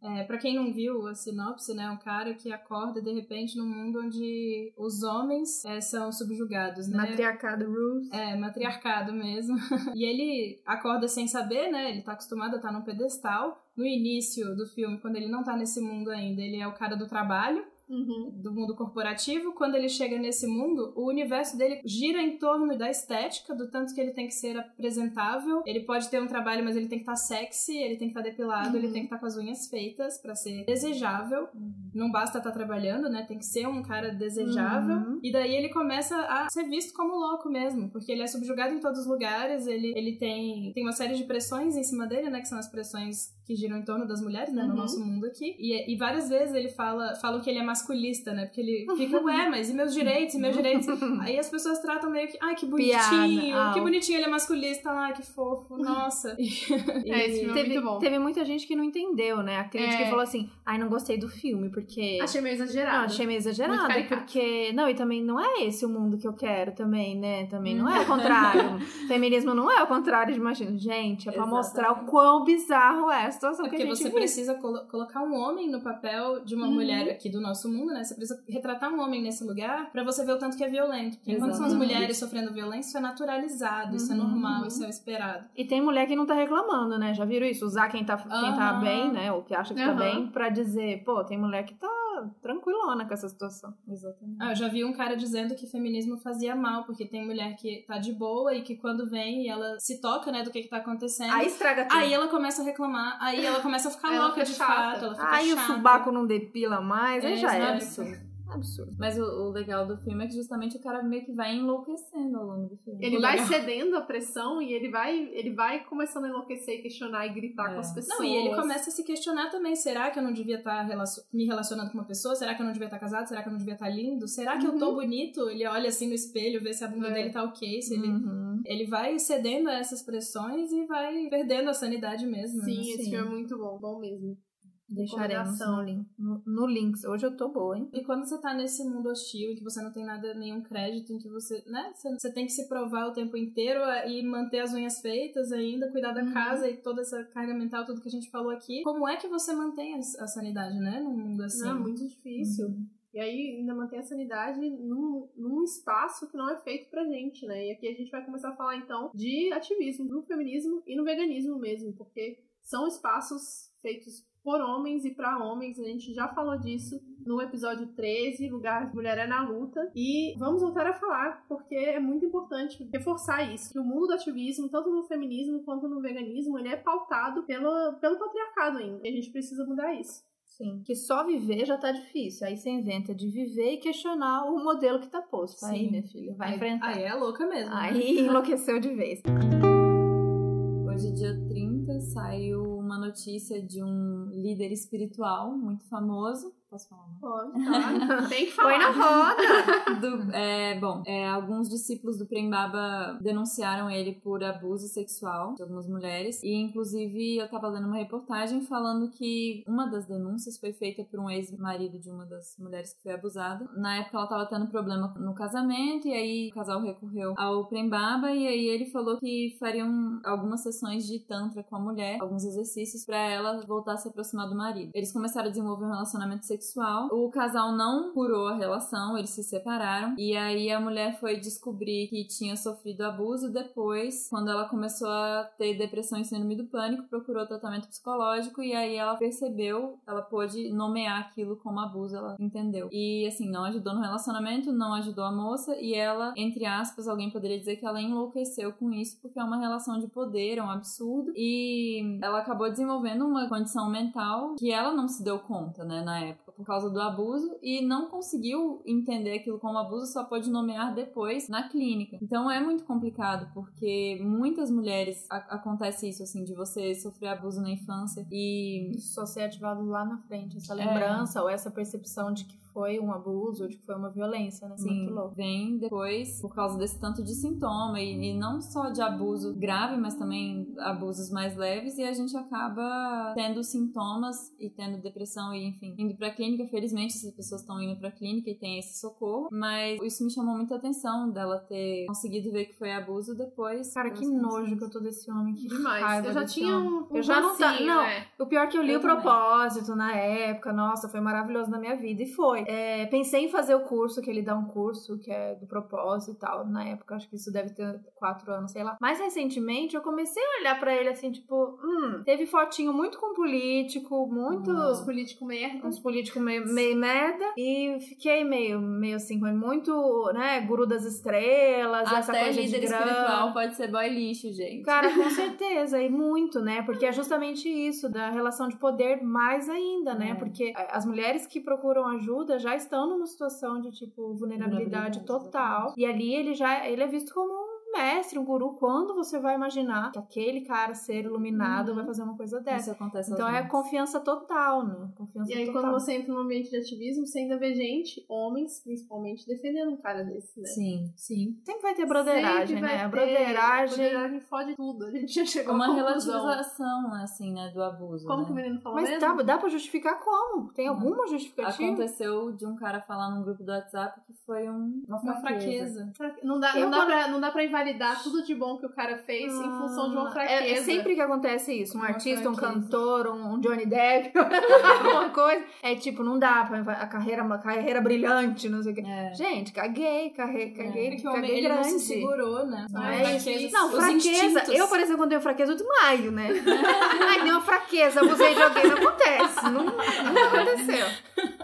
É, para quem não viu a sinopse, né, é um cara que acorda de repente num mundo onde os homens é, são subjugados, né? Matriarcado rules. É, matriarcado mesmo. e ele acorda sem saber, né? Ele tá acostumado a estar num pedestal. No início do filme, quando ele não tá nesse mundo ainda, ele é o cara do trabalho, Uhum. do mundo corporativo. Quando ele chega nesse mundo, o universo dele gira em torno da estética, do tanto que ele tem que ser apresentável. Ele pode ter um trabalho, mas ele tem que estar sexy, ele tem que estar depilado, ele Uhum. tem que estar com as unhas feitas pra ser desejável. Não basta estar trabalhando, né? Tem que ser um cara desejável. Uhum. E daí ele começa a ser visto como louco mesmo, porque ele é subjugado em todos os lugares, ele, ele tem, tem uma série de pressões em cima dele, né? Que são as pressões que giram em torno das mulheres, né? No Uhum. nosso mundo aqui. E, e várias vezes ele fala, fala que ele é masculista, né? Porque ele fica, ué, mas e meus direitos, e meus direitos? Aí as pessoas tratam meio que, ai, que bonitinho, Piada, que ah. bonitinho, ele é masculista, ai, que fofo, nossa. E- É, esse filme é Teve, muito bom. teve muita gente que não entendeu, né? A crítica É. falou assim: ai, não gostei do filme, porque. Achei meio Não, exagerado. achei meio exagerado, porque. Não, e também não é esse o mundo que eu quero também, né? Também não é o contrário. Feminismo não é o contrário de machismo. Gente, é pra mostrar o quão bizarro é. situação É que a porque gente você vive. precisa colo- colocar um homem no papel de uma Uhum. mulher aqui do nosso mundo, né? Você precisa retratar um homem nesse lugar pra você ver o tanto que é violento. Porque enquanto são as Exatamente. mulheres sofrendo violência, isso é naturalizado, isso é Uhum, normal, uhum. isso é o esperado. E tem mulher que não tá reclamando, né? Já viram isso? Usar quem tá, quem tá bem, né? Ou que acha que tá Aham. bem, pra dizer, pô, tem mulher que tá tranquilona com essa situação. Exatamente. Ah, eu já vi um cara dizendo que feminismo fazia mal, porque tem mulher que tá de boa e que quando vem e ela se toca, né, do que que tá acontecendo. Aí estraga tudo. Aí ela começa a reclamar, aí ela começa a ficar Aí ela louca de chata. fato, ela fica Aí o chata. subaco não depila mais, aí É, já é exato. Absurdo. Mas o, o legal do filme é que justamente o cara meio que vai enlouquecendo ao longo do filme. Ele O vai legal. cedendo à pressão e ele vai, ele vai começando a enlouquecer e questionar e gritar É. com as pessoas. Não, e ele começa a se questionar também. Será que eu não devia estar relacion- me relacionando com uma pessoa? Será que eu não devia estar casado? Será que eu não devia estar lindo? Será que eu tô bonito? Ele olha assim no espelho, vê se a bunda É. dele tá ok, se ele... Uhum. Ele vai cedendo a essas pressões e vai perdendo a sanidade mesmo. Sim, né? esse Sim. filme é muito bom, bom mesmo. Deixaremos no link. No, no links. Hoje eu tô boa, hein? E quando você tá nesse mundo hostil, em que você não tem nada, nenhum crédito, em que você, né, você, você tem que se provar o tempo inteiro eh, e manter as unhas feitas ainda, cuidar da Uhum. casa e toda essa carga mental, tudo que a gente falou aqui. Como é que você mantém a, a sanidade, né, num mundo assim? Não, é muito difícil. E aí ainda manter a sanidade num, num espaço que não é feito pra gente, né? E aqui a gente vai começar a falar então de ativismo no feminismo e no veganismo mesmo, porque são espaços feitos por homens e pra homens, a gente já falou disso no episódio 13, Lugar Mulher é na Luta, e vamos voltar a falar, porque é muito importante reforçar isso, que o mundo do ativismo, tanto no feminismo quanto no veganismo, ele é pautado pelo, pelo patriarcado ainda, e a gente precisa mudar isso. Sim. Que só viver já tá difícil. Aí você inventa de viver e questionar o modelo que tá posto. Aí, Sim. minha filha, vai Aí- enfrentar. Aí é louca mesmo. né? Aí enlouqueceu de vez. Hoje, dia 30, saiu uma notícia de um líder espiritual muito famoso. Posso falar? Não? Pode, claro. Tem que falar. Põe na roda. Do- é, bom, é, alguns discípulos do Prembaba denunciaram ele por abuso sexual de algumas mulheres. E, inclusive, eu tava lendo uma reportagem falando que uma das denúncias foi feita por um ex-marido de uma das mulheres que foi abusada. Na época, ela tava tendo problema no casamento, e aí o casal recorreu ao Prembaba, e aí ele falou que fariam algumas sessões de Tantra com a mulher, alguns exercícios pra ela voltar a se aproximar do marido. Eles começaram a desenvolver um relacionamento sexual. O casal não curou a relação, eles se separaram. E aí a mulher foi descobrir que tinha sofrido abuso depois, quando ela começou a ter depressão e síndrome do pânico, procurou tratamento psicológico e aí ela percebeu, ela pôde nomear aquilo como abuso, ela entendeu. E assim, não ajudou no relacionamento, não ajudou a moça e ela, entre aspas, alguém poderia dizer que ela enlouqueceu com isso porque é uma relação de poder, é um absurdo. E ela acabou desenvolvendo uma condição mental que ela não se deu conta, né, na época, por causa do abuso e não conseguiu entender aquilo como abuso, só pode nomear depois na clínica. Então é muito complicado, porque muitas mulheres acontece isso, assim, de você sofrer abuso na infância e Isso só ser ativado lá na frente. Essa É. lembrança ou essa percepção de que foi um abuso ou de que foi uma violência, né? Sim, Muito louco. vem depois por causa desse tanto de sintoma e, e não só de abuso grave, mas também abusos mais leves e a gente acaba tendo sintomas e tendo depressão e enfim, indo pra clínica, felizmente essas pessoas estão indo pra clínica e tem esse socorro, mas isso me chamou muita atenção dela ter conseguido ver que foi abuso depois. Cara, que nojo que eu tô desse homem. Que Demais. raiva eu já tinha um, um Eu já não tá- não. né? O pior é que eu li Eu o também. propósito na época, nossa, foi maravilhoso na minha vida. E foi. É, pensei em fazer o curso, que ele dá um curso que é do propósito e tal. Na época, acho que isso deve ter quatro anos, sei lá. Mais recentemente, eu comecei a olhar pra ele assim, tipo, hum, teve fotinho muito com político, muito. Os políticos merda. Uns políticos meio, meio merda. E fiquei meio, meio assim, muito, né, guru das estrelas, essa Até coisa líder de grana. espiritual pode ser boy lixo, gente. Cara, com certeza, e muito, né? Porque é justamente isso, da relação de poder mais ainda, né? É. Porque as mulheres que procuram ajuda já estão numa situação de, tipo, vulnerabilidade Vulnerabilidade, total. E ali ele já ele é visto como mestre, um guru. Quando você vai imaginar que aquele cara ser iluminado Uhum. vai fazer uma coisa dessa? Isso acontece Então é confiança total, né? Confiança E aí, total. quando você entra no ambiente de ativismo, você ainda vê gente, homens principalmente, defendendo um cara desse, né? Sim. Sim. Sempre vai ter broderagem, vai né? A ter- broderagem. broderagem fode tudo. A gente já chegou Uma relativização, assim, né, do abuso. Como né? que o menino falou Mas mesmo? dá, dá pra justificar como? Tem Não. alguma justificativa? Aconteceu de um cara falar num grupo do WhatsApp que foi um, uma Uma fraqueza. fraqueza. Não dá, Eu não, dá quando- pra, não dá pra invalidar invalidar tudo de bom que o cara fez em função de uma É, fraqueza. é sempre que acontece isso. Um Uma artista, um fraqueza. cantor, um, um Johnny Depp, alguma coisa. É tipo, não dá pra a carreira, uma carreira brilhante, não sei o quê. É. Gente, caguei, caguei, caguei, É que o homem caguei ele não grande. se segurou, né? Não, A é fraqueza, isso. Não, fraqueza. Eu, por exemplo, quando tenho fraqueza, eu desmaio, né? Ai, deu uma fraqueza, abusei de alguém. Não acontece. Não, não aconteceu.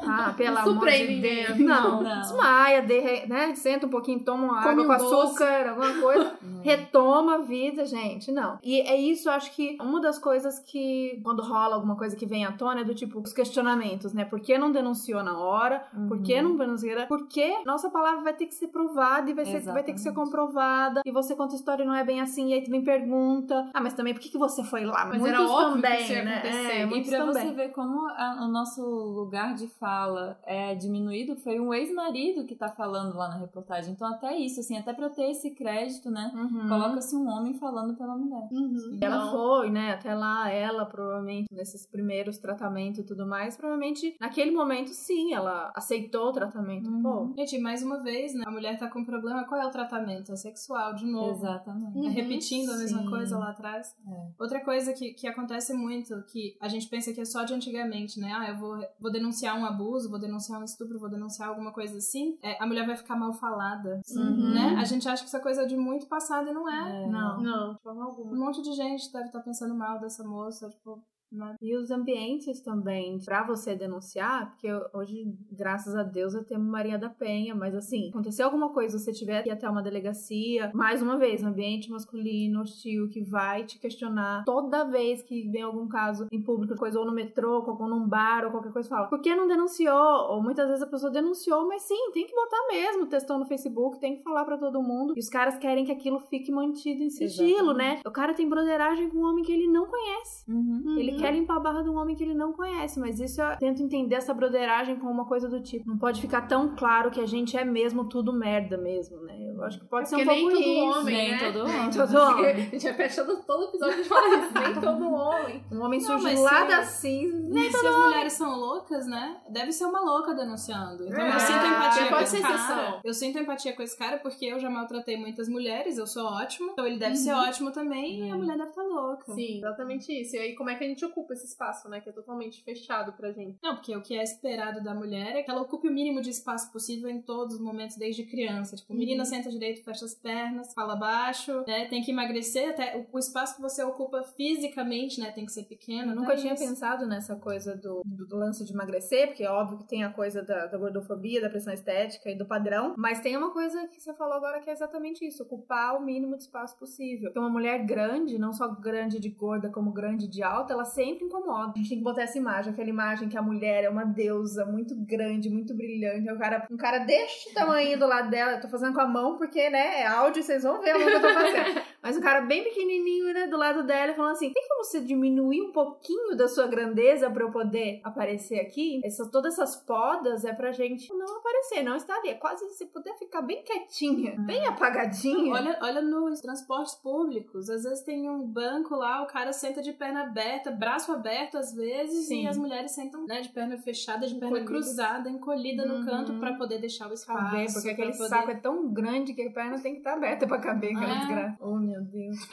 Ah, pelo Não amor de. Deus. Não, Não. desmaia, derre, né? Senta um pouquinho, toma uma Come água um com doce. açúcar, alguma coisa. Retoma a vida, gente. Não. E é isso, eu acho que uma das coisas que, quando rola alguma coisa que vem à tona, é do tipo, os questionamentos, né? Por que não denunciou na hora? Por que não denunciou? Por que nossa palavra vai ter que ser provada e vai, ser, vai ter que ser comprovada? E você conta a história e não é bem assim, e aí tu vem pergunta. Ah, mas também por que, que você foi lá? Mas muitos era óbvio que também, isso ia né? acontecer. É, E pra também. você ver como a- o nosso lugar de fala é diminuído, foi um ex-marido que tá falando lá na reportagem. Então, até isso, assim, até pra ter esse crédito, né? Uhum. Coloca-se um homem falando pela mulher. Uhum. Ela Não. foi, né? Até lá, ela provavelmente, nesses primeiros tratamentos e tudo mais, provavelmente naquele momento, sim, ela aceitou o tratamento. Uhum. Pô, Gente, mais uma vez, né? A mulher tá com problema, qual é o tratamento? É sexual, de novo. Exatamente. Uhum. É repetindo a mesma Sim. coisa lá atrás. É. Outra coisa que, que acontece muito, que a gente pensa que é só de antigamente, né? Ah, eu vou, vou denunciar um abuso, vou denunciar um estupro, vou denunciar alguma coisa assim. É, a mulher vai ficar mal falada, Uhum. né? A gente acha que essa coisa é de muito passado e não é. É. não. Não, de forma alguma. Um monte de gente deve estar pensando mal dessa moça, tipo, né? E os ambientes também, pra você denunciar, porque hoje, graças a Deus, eu tenho Maria da Penha, mas assim, aconteceu alguma coisa, você tiver que ir até uma delegacia, mais uma vez, ambiente masculino, hostil, que vai te questionar toda vez que vem algum caso em público, coisa ou no metrô, ou num bar, ou qualquer coisa, fala, por que não denunciou? Ou muitas vezes a pessoa denunciou, mas sim, tem que botar mesmo, testou no Facebook, tem que falar pra todo mundo, e os caras querem que aquilo fique mantido em sigilo, né? O cara tem broderagem com um homem que ele não conhece. Uhum. Ele quer limpar a barra de um homem que ele não conhece, mas isso eu tento entender essa broderagem como uma coisa do tipo. Não pode ficar tão claro que a gente é mesmo tudo merda mesmo, né? Eu acho que pode ser um Porque pouco nem todo isso. homem, Nem né? todo homem. Todo homem. A gente repete todo, todo episódio a gente fala isso. Nem todo homem. Um homem Não, surge lá se- da cinza. Se as mulheres são loucas, né? Deve ser uma louca denunciando. Então É, eu sinto empatia pode com esse ser cara. exceção. Eu sinto empatia com esse cara porque eu já maltratei muitas mulheres, eu sou ótimo. Então ele deve ser ótimo também e a mulher deve estar louca. Sim, exatamente isso. E aí, como é que a gente ocupa esse espaço, né? Que é totalmente fechado pra gente. Não, porque o que é esperado da mulher é que ela ocupe o mínimo de espaço possível em todos os momentos, desde criança. Tipo, menina senta direito, fecha as pernas, fala baixo, né? Tem que emagrecer, até o, o espaço que você ocupa fisicamente, né? Tem que ser pequeno. Eu nunca tinha isso. pensado nessa coisa do, do lance de emagrecer, porque é óbvio que tem a coisa da, da gordofobia, da pressão estética e do padrão, mas tem uma coisa que você falou agora que é exatamente isso, ocupar o mínimo de espaço possível. Porque uma mulher grande, não só grande de gorda, como grande de alta, ela sempre incomoda. A gente tem que botar essa imagem, aquela imagem que a mulher é uma deusa muito grande, muito brilhante, é um cara, um cara deste tamanho do lado dela, eu tô fazendo com a mão porque, né, é áudio, vocês vão ver o que eu tô fazendo. Mas um cara bem pequenininho, né, do lado dela, falando assim: tem como você diminuir um pouquinho da sua grandeza pra eu poder aparecer aqui? Essa, todas essas podas é pra gente não aparecer, não estar ali. É quase se puder ficar bem quietinha, bem apagadinha. Olha, olha nos transportes públicos. Às vezes tem um banco lá, o cara senta de perna aberta, braço aberto às vezes, Sim. e as mulheres sentam né, de perna fechada, de perna Encolhida. cruzada, encolhida Uhum. no canto pra poder deixar o espaço. caber, porque aquele poder- saco é tão grande que a perna tem que estar aberta pra caber, aquela É. desgraça. Oh, meu Deus.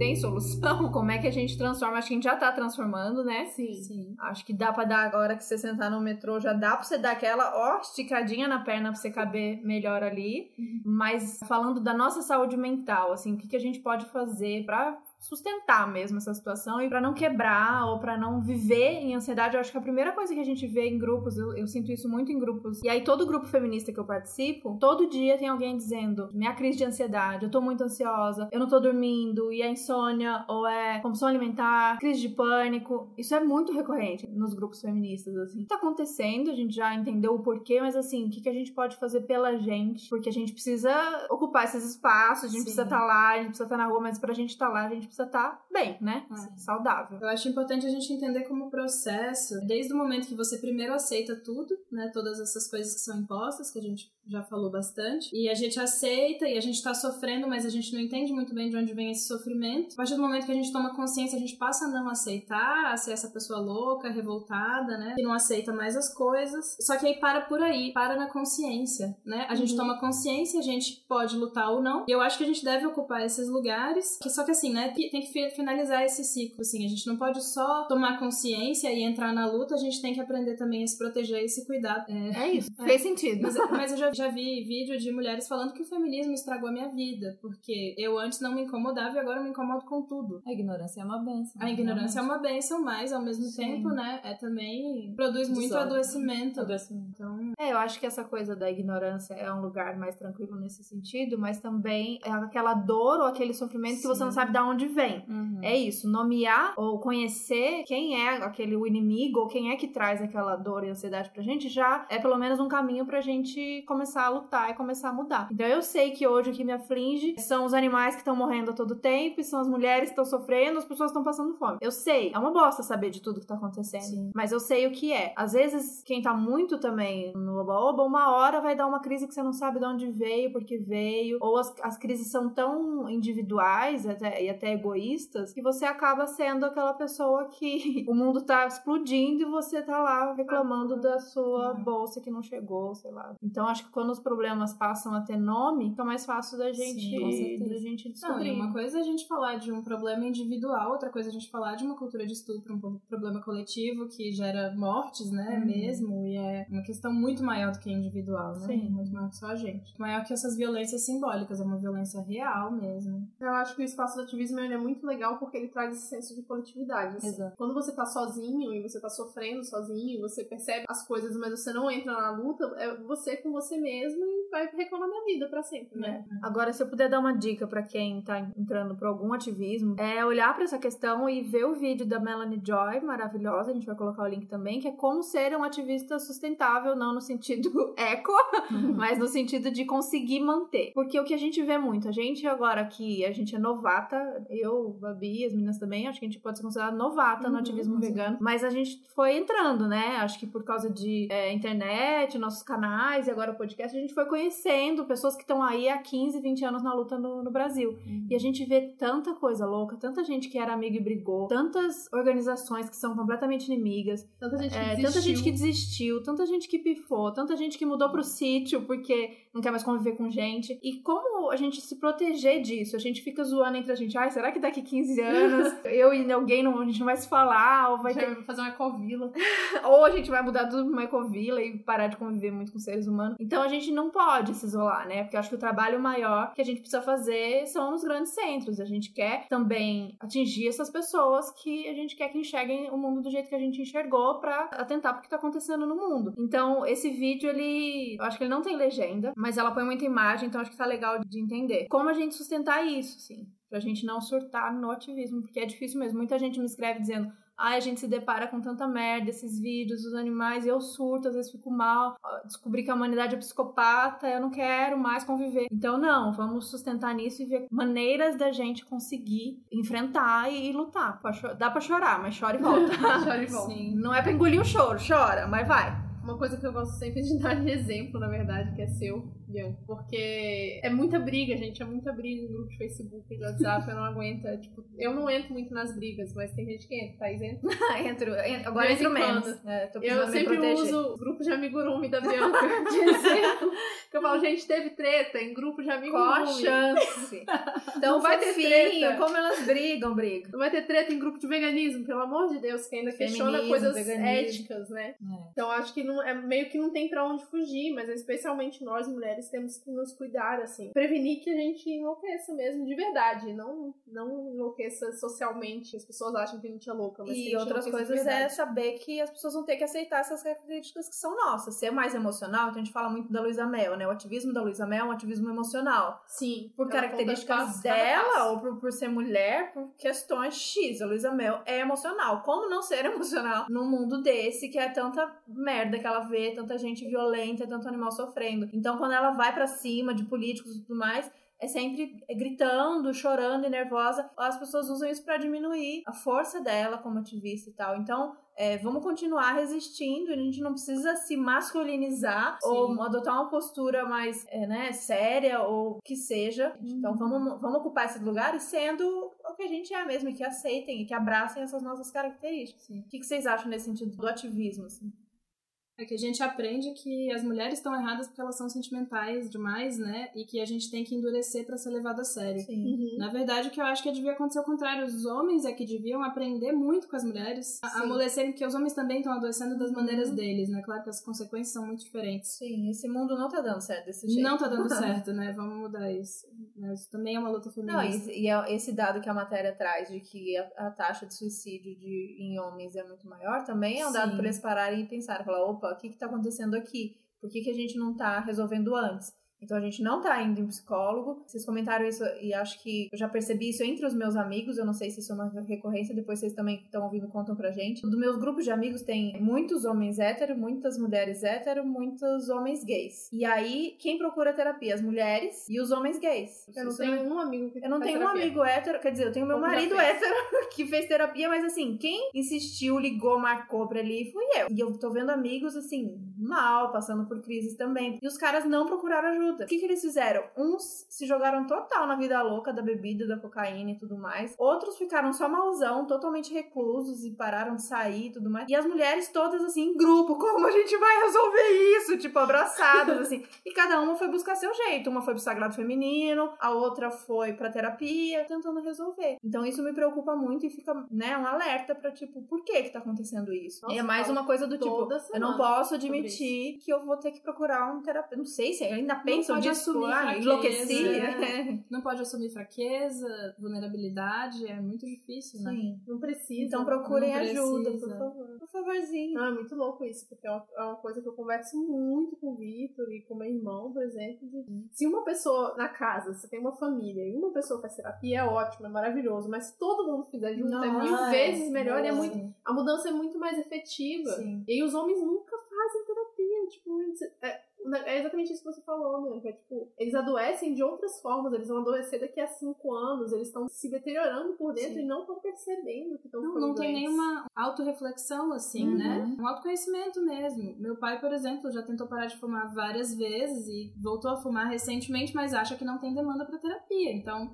Tem solução? Como é que a gente transforma? Acho que a gente já tá transformando, né? Sim. Sim. Acho que dá pra dar agora que você sentar no metrô, já dá pra você dar aquela, ó, esticadinha na perna pra você caber melhor ali. Mas falando da nossa saúde mental, assim, o que, que a gente pode fazer pra sustentar mesmo essa situação e pra não quebrar ou pra não viver em ansiedade. Eu acho que a primeira coisa que a gente vê em grupos, eu, eu sinto isso muito em grupos, e aí todo grupo feminista que eu participo, todo dia tem alguém dizendo: minha crise de ansiedade, eu tô muito ansiosa, eu não tô dormindo, e é insônia, ou é compulsão alimentar, crise de pânico. Isso é muito recorrente nos grupos feministas, assim. Tá acontecendo, a gente já entendeu o porquê, mas assim, o que, que a gente pode fazer pela gente? Porque a gente precisa ocupar esses espaços, a gente Sim. precisa estar lá, a gente precisa estar na rua, mas pra gente estar lá, a gente precisa estar bem, né? Sim. Saudável. Eu acho importante a gente entender como processo, desde o momento que você primeiro aceita tudo, né, todas essas coisas que são impostas, que a gente já falou bastante. E a gente aceita e a gente tá sofrendo, mas a gente não entende muito bem de onde vem esse sofrimento. A partir do momento que a gente toma consciência, a gente passa a não aceitar, a ser essa pessoa louca, revoltada, né? Que não aceita mais as coisas. Só que aí para por aí, para na consciência, né? A gente uhum. toma consciência, a gente pode lutar ou não. E eu acho que a gente deve ocupar esses lugares. Só que assim, né? Tem que finalizar esse ciclo, assim. A gente não pode só tomar consciência e entrar na luta, a gente tem que aprender também a se proteger e se cuidar. É, é isso. É. Fez sentido. Mas, mas eu já, já vi vídeo de mulheres falando que o feminismo estragou a minha vida, porque eu antes não me incomodava e agora eu me incomodo com tudo. A ignorância é uma benção. A ignorância é uma benção, mas ao mesmo Sim. tempo, né, é também produz muito adoecimento. adoecimento. Então, é, eu acho que essa coisa da ignorância é um lugar mais tranquilo nesse sentido, mas também é aquela dor ou aquele sofrimento Sim. que você não sabe de onde vem. Uhum. É isso, nomear ou conhecer quem é aquele o inimigo ou quem é que traz aquela dor e ansiedade pra gente já é pelo menos um caminho pra gente começar a lutar e começar a mudar. Então eu sei que hoje o que me aflige são os animais que estão morrendo a todo tempo, são as mulheres que estão sofrendo, as pessoas estão passando fome. Eu sei, é uma bosta saber de tudo que tá acontecendo, Sim. mas eu sei o que é. Às vezes, quem tá muito também no oba-oba, uma hora vai dar uma crise que você não sabe de onde veio, porque veio, ou as, as crises são tão individuais até, e até egoístas que você acaba sendo aquela pessoa que o mundo tá explodindo e você tá lá reclamando da sua é. bolsa que não chegou, sei lá. Então acho que quando os problemas passam a ter nome, fica mais fácil da gente, Sim, da gente descobrir. Não, uma coisa é a gente falar de um problema individual, outra coisa é a gente falar de uma cultura de estupro, um problema coletivo que gera mortes, né, uhum. mesmo, e é uma questão muito maior do que individual, né? Sim. Muito maior que só a gente. Maior que essas violências simbólicas, é uma violência real mesmo. Eu acho que o espaço do ativismo é muito legal porque ele traz esse senso de coletividade. Assim. Exato. Quando você tá sozinho e você tá sofrendo sozinho, você percebe as coisas, mas você não entra na luta, é você com você mesmo vai reclamar da vida para sempre, né? É. Agora, se eu puder dar uma dica para quem tá entrando por algum ativismo, é olhar para essa questão e ver o vídeo da Melanie Joy, maravilhosa, a gente vai colocar o link também, que é como ser um ativista sustentável, não no sentido eco, uhum. mas no sentido de conseguir manter. Porque o que a gente vê muito, a gente agora que a gente é novata, eu, Babi, as meninas também, acho que a gente pode ser considerada novata uhum, no ativismo sim. vegano, mas a gente foi entrando, né? Acho que por causa de é, internet, nossos canais e agora o podcast, a gente foi conhecendo pessoas que estão aí há 15, 20 anos na luta no, no Brasil. Uhum. E a gente vê tanta coisa louca, tanta gente que era amiga e brigou, tantas organizações que são completamente inimigas, tanta gente que, é, tanta gente que desistiu, tanta gente que pifou, tanta gente que mudou pro sítio porque não quer mais conviver com gente. E como a gente se proteger disso? A gente fica zoando entre a gente, ai, será que daqui 15 anos eu e alguém não, a gente não vai se falar, ou vai ter... fazer uma ecovila. ou a gente vai mudar tudo pra uma ecovila e parar de conviver muito com seres humanos. Então a gente não pode se isolar, né? Porque eu acho que o trabalho maior que a gente precisa fazer são nos grandes centros. A gente quer também atingir essas pessoas que a gente quer que enxerguem o mundo do jeito que a gente enxergou para atentar pro que tá acontecendo no mundo. Então, esse vídeo, ele. Eu acho que ele não tem legenda, mas ela põe muita imagem, então acho que tá legal de entender. Como a gente sustentar isso, assim, pra gente não surtar no ativismo, porque é difícil mesmo. Muita gente me escreve dizendo: Ai, a gente se depara com tanta merda, esses vídeos dos animais, eu surto, às vezes fico mal, descobri que a humanidade é psicopata, eu não quero mais conviver. Então, não, vamos sustentar nisso e ver maneiras da gente conseguir enfrentar e, e lutar. Dá pra chorar, mas chora e volta. chora e volta. Sim. Não é pra engolir o choro, chora, mas vai. Uma coisa que eu gosto sempre de dar de exemplo, na verdade, que é seu, Porque é muita briga, gente. É muita briga em grupo de Facebook e de WhatsApp. eu não aguento. É, tipo, eu não entro muito nas brigas, mas tem gente que entra. Thaís entra? entro. Agora entro menos. É, eu sempre uso grupo de amigurumi da Bianca de exemplo. que eu falo, gente, teve treta em grupo de amigurumi. Qual a chance? Então não vai ter treta. Como elas brigam, brigam. Não vai ter treta em grupo de veganismo, pelo amor de Deus, que ainda Feminismo, questiona coisas veganismo. éticas, né? É. Então acho que não, é meio que não tem pra onde fugir, mas especialmente nós mulheres temos que nos cuidar, assim. Prevenir que a gente enlouqueça mesmo, de verdade. Não, não enlouqueça socialmente. As pessoas acham que a gente é louca, mas E outras coisas é saber que as pessoas vão ter que aceitar essas características que são nossas. Ser mais emocional, então a gente fala muito da Luísa Mel, né? O ativismo da Luísa Mel é um ativismo emocional. Sim. Por características dela, ou por, por ser mulher, por questões X. A Luísa Mel é emocional. Como não ser emocional num mundo desse que é tanta merda que ela vê, tanta gente violenta, tanto animal sofrendo. Então, quando ela vai para cima de políticos e tudo mais, é sempre gritando, chorando e nervosa. As pessoas usam isso para diminuir a força dela como ativista e tal. Então, é, vamos continuar resistindo, a gente não precisa se masculinizar Sim. ou adotar uma postura mais é, né, séria ou que seja. Então vamos, vamos ocupar esses lugares sendo o que a gente é mesmo, e que aceitem e que abracem essas nossas características. Sim. O que, que vocês acham nesse sentido do ativismo? Assim? É que a gente aprende que as mulheres estão erradas porque elas são sentimentais demais, né? E que a gente tem que endurecer pra ser levado a sério. Sim. Uhum. Na verdade, o que eu acho que devia acontecer ao contrário. Os homens é que deviam aprender muito com as mulheres, a- Sim. amolecerem, porque os homens também estão adoecendo das Uhum. maneiras deles, né? Claro que as consequências são muito diferentes. Sim, esse mundo não tá dando certo desse jeito. Não tá dando certo, né? Vamos mudar isso. Né? Isso também é uma luta Não, feminista. e, e é esse dado que a matéria traz de que a, a taxa de suicídio de, em homens é muito maior também é um dado Sim. para eles pararem e pensarem, falar, opa, o que está acontecendo aqui? Por que, que a gente não está resolvendo antes? Então a gente não tá indo em psicólogo. Vocês comentaram isso e acho que eu já percebi isso entre os meus amigos. Eu não sei se isso é uma recorrência, depois vocês também que estão ouvindo contam pra gente. Do meus grupos de amigos tem muitos homens héteros, muitas mulheres héteros, muitos homens gays. E aí, quem procura terapia? As mulheres e os homens gays. Eu não Isso tenho um amigo que eu não tenho um amigo hétero, quer dizer, eu tenho meu já marido hétero que fez terapia, mas assim, quem insistiu, ligou, marcou pra ali fui eu. E eu tô vendo amigos, assim, mal, passando por crises também. E os caras não procuraram ajuda. O que, que eles fizeram? Uns se jogaram total na vida louca da bebida, da cocaína e tudo mais. Outros ficaram só malzão, totalmente reclusos e pararam de sair e tudo mais. E as mulheres todas, assim, em grupo, como a gente vai resolver isso? Tipo, abraçadas, assim. E cada uma foi buscar seu jeito. Uma foi pro sagrado feminino, a outra foi pra terapia, tentando resolver. Então isso me preocupa muito e fica, né, um alerta pra, tipo, por que que tá acontecendo isso? Nossa, e é mais uma coisa do tipo, eu não posso admitir que eu vou ter que procurar um terapeuta. Não sei se ainda pensam pode disso, assumir ah, fraqueza, enlouqueci. né? Não pode assumir fraqueza, vulnerabilidade, é muito difícil, né? Sim. Não precisa. Então procurem não ajuda, por favor. Por favorzinho. Não, é muito louco isso, porque é uma, é uma coisa que eu converso muito com o Vitor e com meu irmão, por exemplo. de- se uma pessoa na casa, você tem uma família, e uma pessoa faz terapia, é ótimo, é maravilhoso, mas se todo mundo fizer junto, é mil vezes melhor é muito, a mudança é muito mais efetiva. Sim. E os homens nunca fazem terapia, tipo, é, é exatamente isso que você falou, meu, que é tipo, eles adoecem de outras formas, eles vão adoecer daqui a cinco anos, eles estão se deteriorando por dentro Sim. e não estão percebendo que estão Não, não tem nenhuma autorreflexão, assim, Uhum. né? Um autoconhecimento mesmo. Meu pai, por exemplo, já tentou parar de fumar várias vezes e voltou a fumar recentemente, mas acha que não tem demanda pra terapia. Então,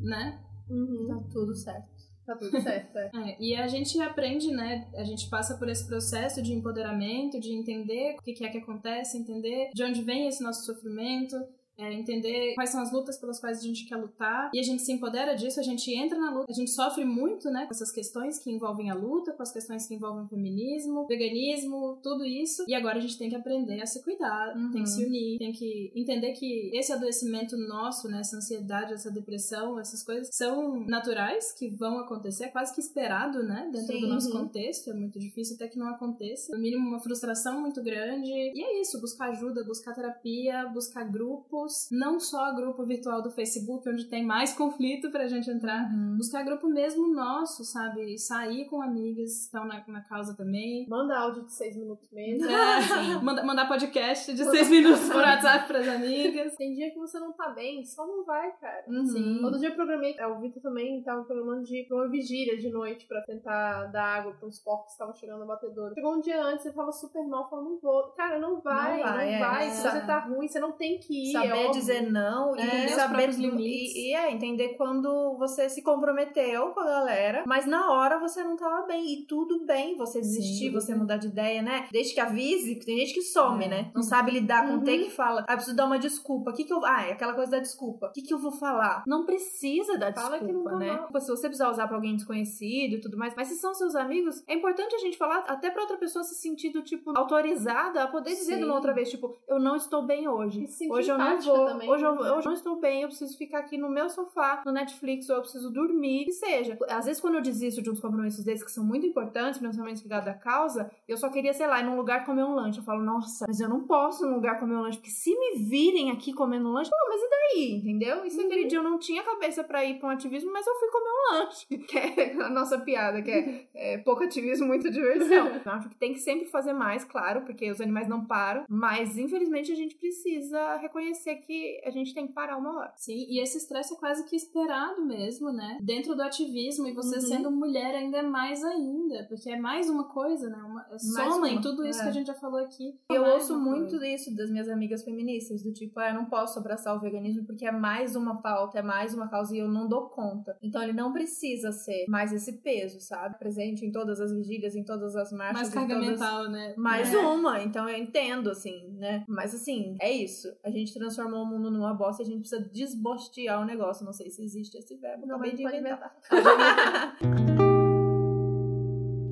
né? Uhum. Tá tudo certo. Tá tudo certo, é. É, e a gente aprende, né? A gente passa por esse processo de empoderamento, de entender o que é que acontece, entender de onde vem esse nosso sofrimento. É, entender quais são as lutas pelas quais a gente quer lutar. E a gente se empodera disso, a gente entra na luta. A gente sofre muito, né, com essas questões que envolvem a luta, com as questões que envolvem o feminismo, veganismo, tudo isso. E agora a gente tem que aprender a se cuidar, Uhum. tem que se unir, tem que entender que esse adoecimento nosso, né, essa ansiedade, essa depressão, essas coisas são naturais, que vão acontecer, é quase que esperado, né, dentro Sim, do nosso contexto. É muito difícil até que não aconteça. No mínimo, uma frustração muito grande. E é isso, buscar ajuda, buscar terapia, buscar grupos, não só grupo virtual do Facebook, onde tem mais conflito pra gente entrar. Buscar grupo mesmo nosso, sabe? Sair com amigas que estão na, na causa também. Manda áudio de seis minutos mesmo. É, manda- mandar podcast de seis minutos por WhatsApp pras amigas. Tem dia que você não tá bem, só não vai, cara. Uhum. Todo dia eu programei, é, o Vitor também tava programando de ir pra uma vigília de noite pra tentar dar água pra uns porcos que estavam chegando na batedora. Chegou um dia antes, ele tava super mal, falou, não vou. Cara, não vai, Não não vai, vai. é. Se você tá ruim, você não tem que ir. Saber é dizer não e É, os saber. E, e é entender quando você se comprometeu com a galera, mas na hora você não tava bem e tudo bem você desistir, Sim. você mudar de ideia, né? Desde que avise, porque tem gente que some, É. né? Não sabe lidar com Uhum. ter que fala, ah, preciso dar uma desculpa. O que que eu, ah, é aquela coisa da desculpa. O que que eu vou falar? Não precisa dar Fala que não desculpa, tá né? mal. Tipo, Se você precisar usar pra alguém desconhecido e tudo mais, mas se são seus amigos, é importante a gente falar até pra outra pessoa se sentir tipo autorizada a poder dizer Sim. de uma outra vez, tipo, eu não estou bem hoje. E Hoje eu não vou. também, hoje, eu, hoje eu não estou bem, eu preciso ficar aqui no meu sofá, no Netflix, ou eu preciso dormir, que seja. Às vezes, quando eu desisto de uns compromissos desses que são muito importantes, principalmente ligados à causa, eu só queria, sei lá, ir num lugar comer um lanche. Eu falo, nossa, mas eu não posso ir num lugar comer um lanche, porque se me virem aqui comendo um lanche, pô, mas e daí? Entendeu? E se aquele dia eu não tinha cabeça pra ir pra um ativismo, mas eu fui comer um lanche. Que é a nossa piada, que é, é pouco ativismo, muita diversão. Eu acho que tem que sempre fazer mais, claro, porque os animais não param, mas infelizmente a gente precisa reconhecer que a gente tem que parar uma hora. Sim, e esse estresse é quase que esperado mesmo, né? Dentro do ativismo, e você Uhum. sendo mulher ainda é mais ainda, porque é mais uma coisa, né? Uma, é soma em tudo isso é. que a gente já falou aqui. Eu Mais ouço muito coisa. isso das minhas amigas feministas, do tipo, ah, eu não posso abraçar o veganismo porque é mais uma pauta, é mais uma causa e eu não dou conta. Então ele não precisa ser mais esse peso, sabe? Presente em todas as vigílias, em todas as marchas. Mais carga todas... mental, né? Mais É. uma, então eu entendo, assim, né? Mas assim, é isso. A gente transformou o mundo numa bosta e a gente precisa desbostear o negócio. Não sei se existe esse verbo, Não, acabei de inventar.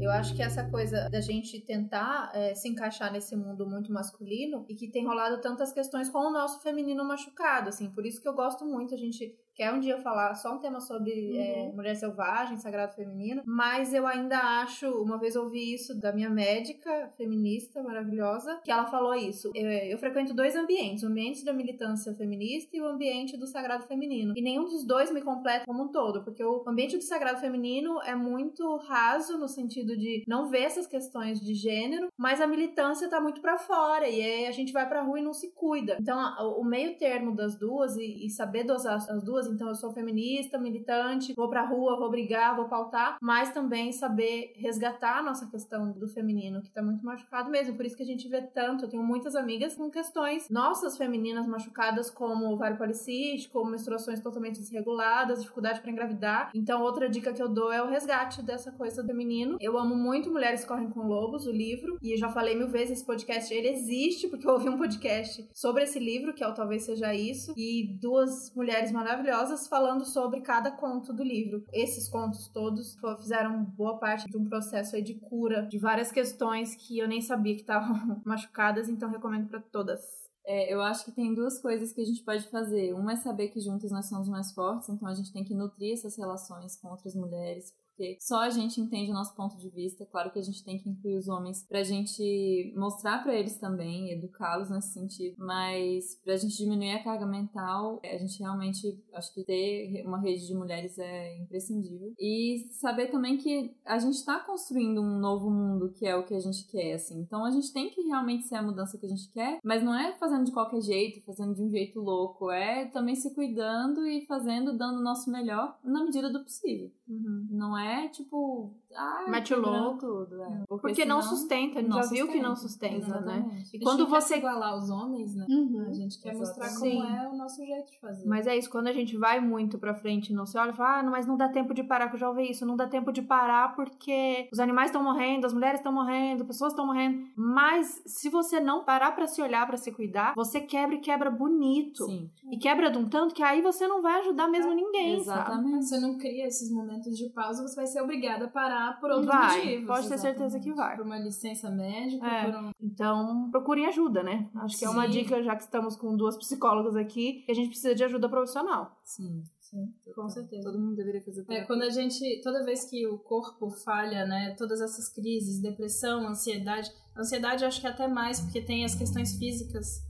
Eu acho que essa coisa da gente tentar é, se encaixar nesse mundo muito masculino e que tem rolado tantas questões com o nosso feminino machucado, assim, por isso que eu gosto muito, a gente quer um dia falar só um tema sobre é, mulher selvagem, sagrado feminino, mas eu ainda acho, uma vez ouvi isso da minha médica feminista maravilhosa, que ela falou isso. Eu, eu frequento dois ambientes, o ambiente da militância feminista e o ambiente do sagrado feminino. E nenhum dos dois me completa como um todo, porque o ambiente do sagrado feminino é muito raso no sentido de não ver essas questões de gênero, mas a militância tá muito pra fora e aí a gente vai pra rua e não se cuida. Então, o meio termo das duas e, e saber dosar as duas, então eu sou feminista, militante, vou pra rua, vou brigar, vou pautar, mas também saber resgatar a nossa questão do feminino, que tá muito machucado mesmo. Por isso que a gente vê tanto. Eu tenho muitas amigas com questões nossas femininas machucadas, como ovário policístico, menstruações totalmente desreguladas, dificuldade pra engravidar. Então, outra dica que eu dou é o resgate dessa coisa do feminino. Eu amo muito Mulheres Correm com Lobos, o livro, e eu já falei mil vezes, esse podcast, ele existe, porque eu ouvi um podcast sobre esse livro, que é o Talvez Seja Isso, e duas mulheres maravilhosas falando sobre cada conto do livro. Esses contos todos fizeram boa parte de um processo de cura de várias questões que eu nem sabia que estavam machucadas, então recomendo pra todas. É, eu acho que tem duas coisas que a gente pode fazer. Uma é saber que juntas nós somos mais fortes, então a gente tem que nutrir essas relações com outras mulheres, porque só a gente entende o nosso ponto de vista. Claro que a gente tem que incluir os homens pra gente mostrar pra eles também, educá-los nesse sentido, mas pra gente diminuir a carga mental, a gente realmente acho que ter uma rede de mulheres é imprescindível. E saber também que a gente tá construindo um novo mundo que é o que a gente quer, assim. Então a gente tem que realmente ser a mudança que a gente quer, mas não é fazendo de qualquer jeito, fazendo de um jeito louco, é também se cuidando e fazendo, dando o nosso melhor na medida do possível. Não é tipo, ah, Mete louco. tudo, é. Porque, não senão sustenta, a gente não já viu que não sustenta. sustenta, né? Exatamente. E A quando você igualar os homens, né? Uhum. A gente quer mostrar como Sim. é o nosso jeito de fazer. Mas é isso, quando a gente vai muito pra frente e não se olha, fala, ah, não, mas não dá tempo de parar, que eu já ouvi isso, não dá tempo de parar porque os animais estão morrendo, as mulheres estão morrendo, pessoas estão morrendo. Mas se você não parar pra se olhar, pra se cuidar, você quebra e quebra bonito. Sim, E quebra de um tanto que aí você não vai ajudar mesmo ninguém, sabe? exatamente. Se você não cria esses momentos de pausa, você vai ser obrigada a parar por outros Vai, motivos. pode ter certeza que vai. Por uma licença médica, É. um... Então, procurem ajuda, né? Acho que é uma Sim. dica, já que estamos com duas psicólogas aqui, que a gente precisa de ajuda profissional. Sim, Sim, com certeza. todo mundo deveria fazer É, terapia. quando a gente, toda vez que o corpo falha, né, todas essas crises, depressão, ansiedade, ansiedade acho que até mais porque tem as questões físicas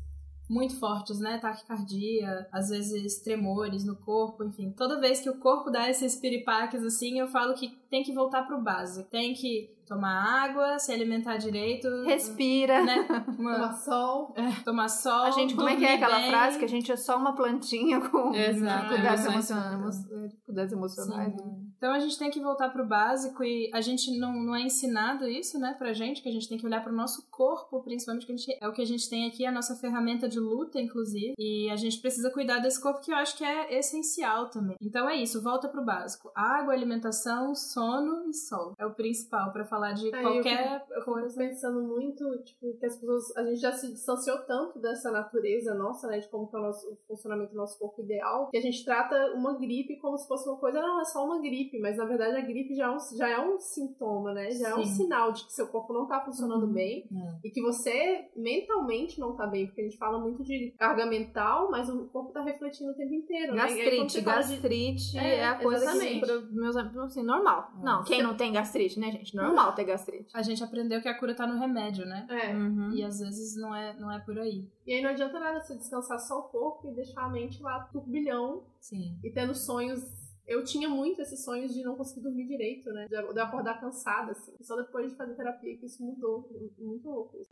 muito fortes, né, taquicardia, às vezes tremores no corpo, enfim. Toda vez que o corpo dá esses piripaques assim, eu falo que tem que voltar pro básico. Tem que tomar água, se alimentar direito, Respira. né, uma- Tomar sol. é, tomar sol, A gente, como é que é aquela bem. frase que a gente é só uma plantinha com Exato, emoções emocionais, emo- dificuldades emocionais. Sim. né? Então a gente tem que voltar pro básico e a gente não, não é ensinado isso, né, pra gente, que a gente tem que olhar pro nosso corpo, principalmente, que a gente, é o que a gente tem aqui, a nossa ferramenta de luta, inclusive, e a gente precisa cuidar desse corpo que eu acho que é essencial também. Então é isso, volta pro básico. Água, alimentação, sono e sol. É o principal pra falar de Aí eu qualquer eu coisa. pensando muito, tipo, que as pessoas. A gente já se distanciou tanto dessa natureza nossa, né? De como que é o, nosso, o funcionamento do nosso corpo ideal, que a gente trata uma gripe como se fosse uma coisa, não, é só uma gripe, mas na verdade a gripe já é um, já é um sintoma, né? Já é um Sim. sinal de que seu corpo não tá funcionando Uhum. bem É. e que você mentalmente não tá bem, porque a gente fala muito de carga mental, mas o corpo tá refletindo o tempo inteiro, né? Gastrite, você fala de- gastrite é, É, a coisa exatamente. que, para meus amigos, assim, normal. É. Não, quem não tem gastrite, né, gente? Normal ter gastrite. A gente aprendeu que a cura tá no remédio, né? É. Uhum. E às vezes não é, não é por aí. E aí não adianta nada você descansar só o corpo e deixar a mente lá turbilhão Sim. e tendo sonhos. Eu tinha muito esses sonhos de não conseguir dormir direito, né? De de eu acordar cansada, assim. E só depois de fazer terapia que isso mudou. Muito louco isso.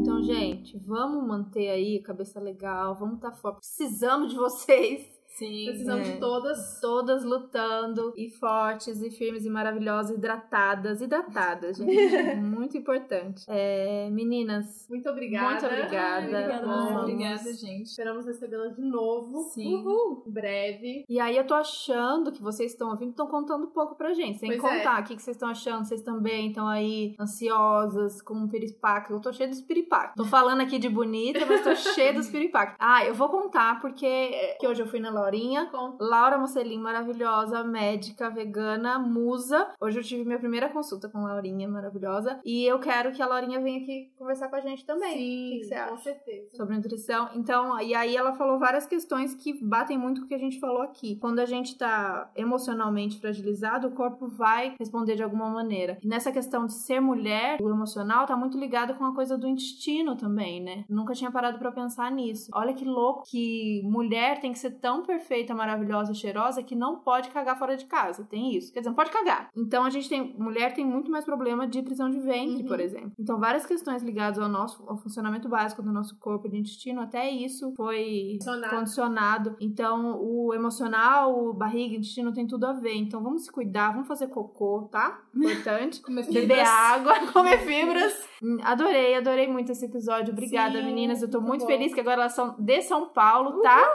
Então, gente, vamos manter aí cabeça legal, vamos estar tá forte. Precisamos de vocês. Sim, precisamos é. de todas. Todas lutando e fortes e firmes e maravilhosas, hidratadas. Hidratadas, gente. muito importante. É, meninas. Muito obrigada. Muito obrigada. Obrigada, obrigada gente. Esperamos recebê-las de novo. Sim. Uhul. Breve. E aí eu tô achando que vocês estão ouvindo, estão contando um pouco pra gente. Sem pois é. contar é. o que, que vocês estão achando. Vocês também estão aí ansiosas, com um piripaque. Eu tô cheia dos piripaques. Tô falando aqui de bonita, mas tô cheia dos piripaques. Ah, eu vou contar porque que hoje eu fui na loja Laurinha. Com Laura Mocelin, maravilhosa, médica, vegana, musa. Hoje eu tive minha primeira consulta com Laurinha, maravilhosa. E eu quero que a Laurinha venha aqui conversar com a gente também. Sim, o que, que você acha? com certeza. Sobre nutrição. Então, e aí ela falou várias questões que batem muito com o que a gente falou aqui. Quando a gente tá emocionalmente fragilizado, o corpo vai responder de alguma maneira. E nessa questão de ser mulher, o emocional tá muito ligado com a coisa do intestino também, né? Nunca tinha parado para pensar nisso. Olha que louco que mulher tem que ser tão perfeita, maravilhosa, cheirosa que não pode cagar fora de casa. Tem isso. Quer dizer, não pode cagar. Então a gente tem. Mulher tem muito mais problema de prisão de ventre, uhum. por exemplo. Então, várias questões ligadas ao nosso ao funcionamento básico do nosso corpo de intestino, até isso foi condicionado. condicionado. Então, o emocional, o barriga, intestino tem tudo a ver. Então, vamos se cuidar, vamos fazer cocô, tá? Importante. comer fibras. Beber água, comer fibras. Hum, adorei, adorei muito esse episódio. Obrigada, Sim, meninas. Eu tô muito, muito feliz que agora elas são de São Paulo, tá?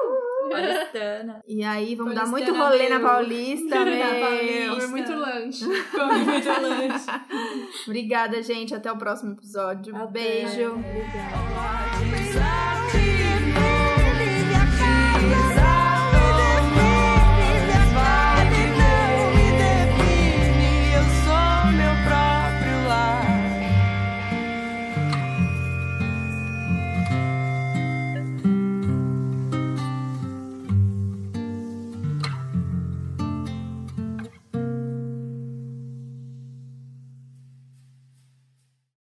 Paulistana. E aí, vamos dar muito rolê meu. na Paulista, Paulista. Comer muito lanche. Comer muito lanche. Obrigada, gente. Até o próximo episódio. Até. Beijo. Obrigada.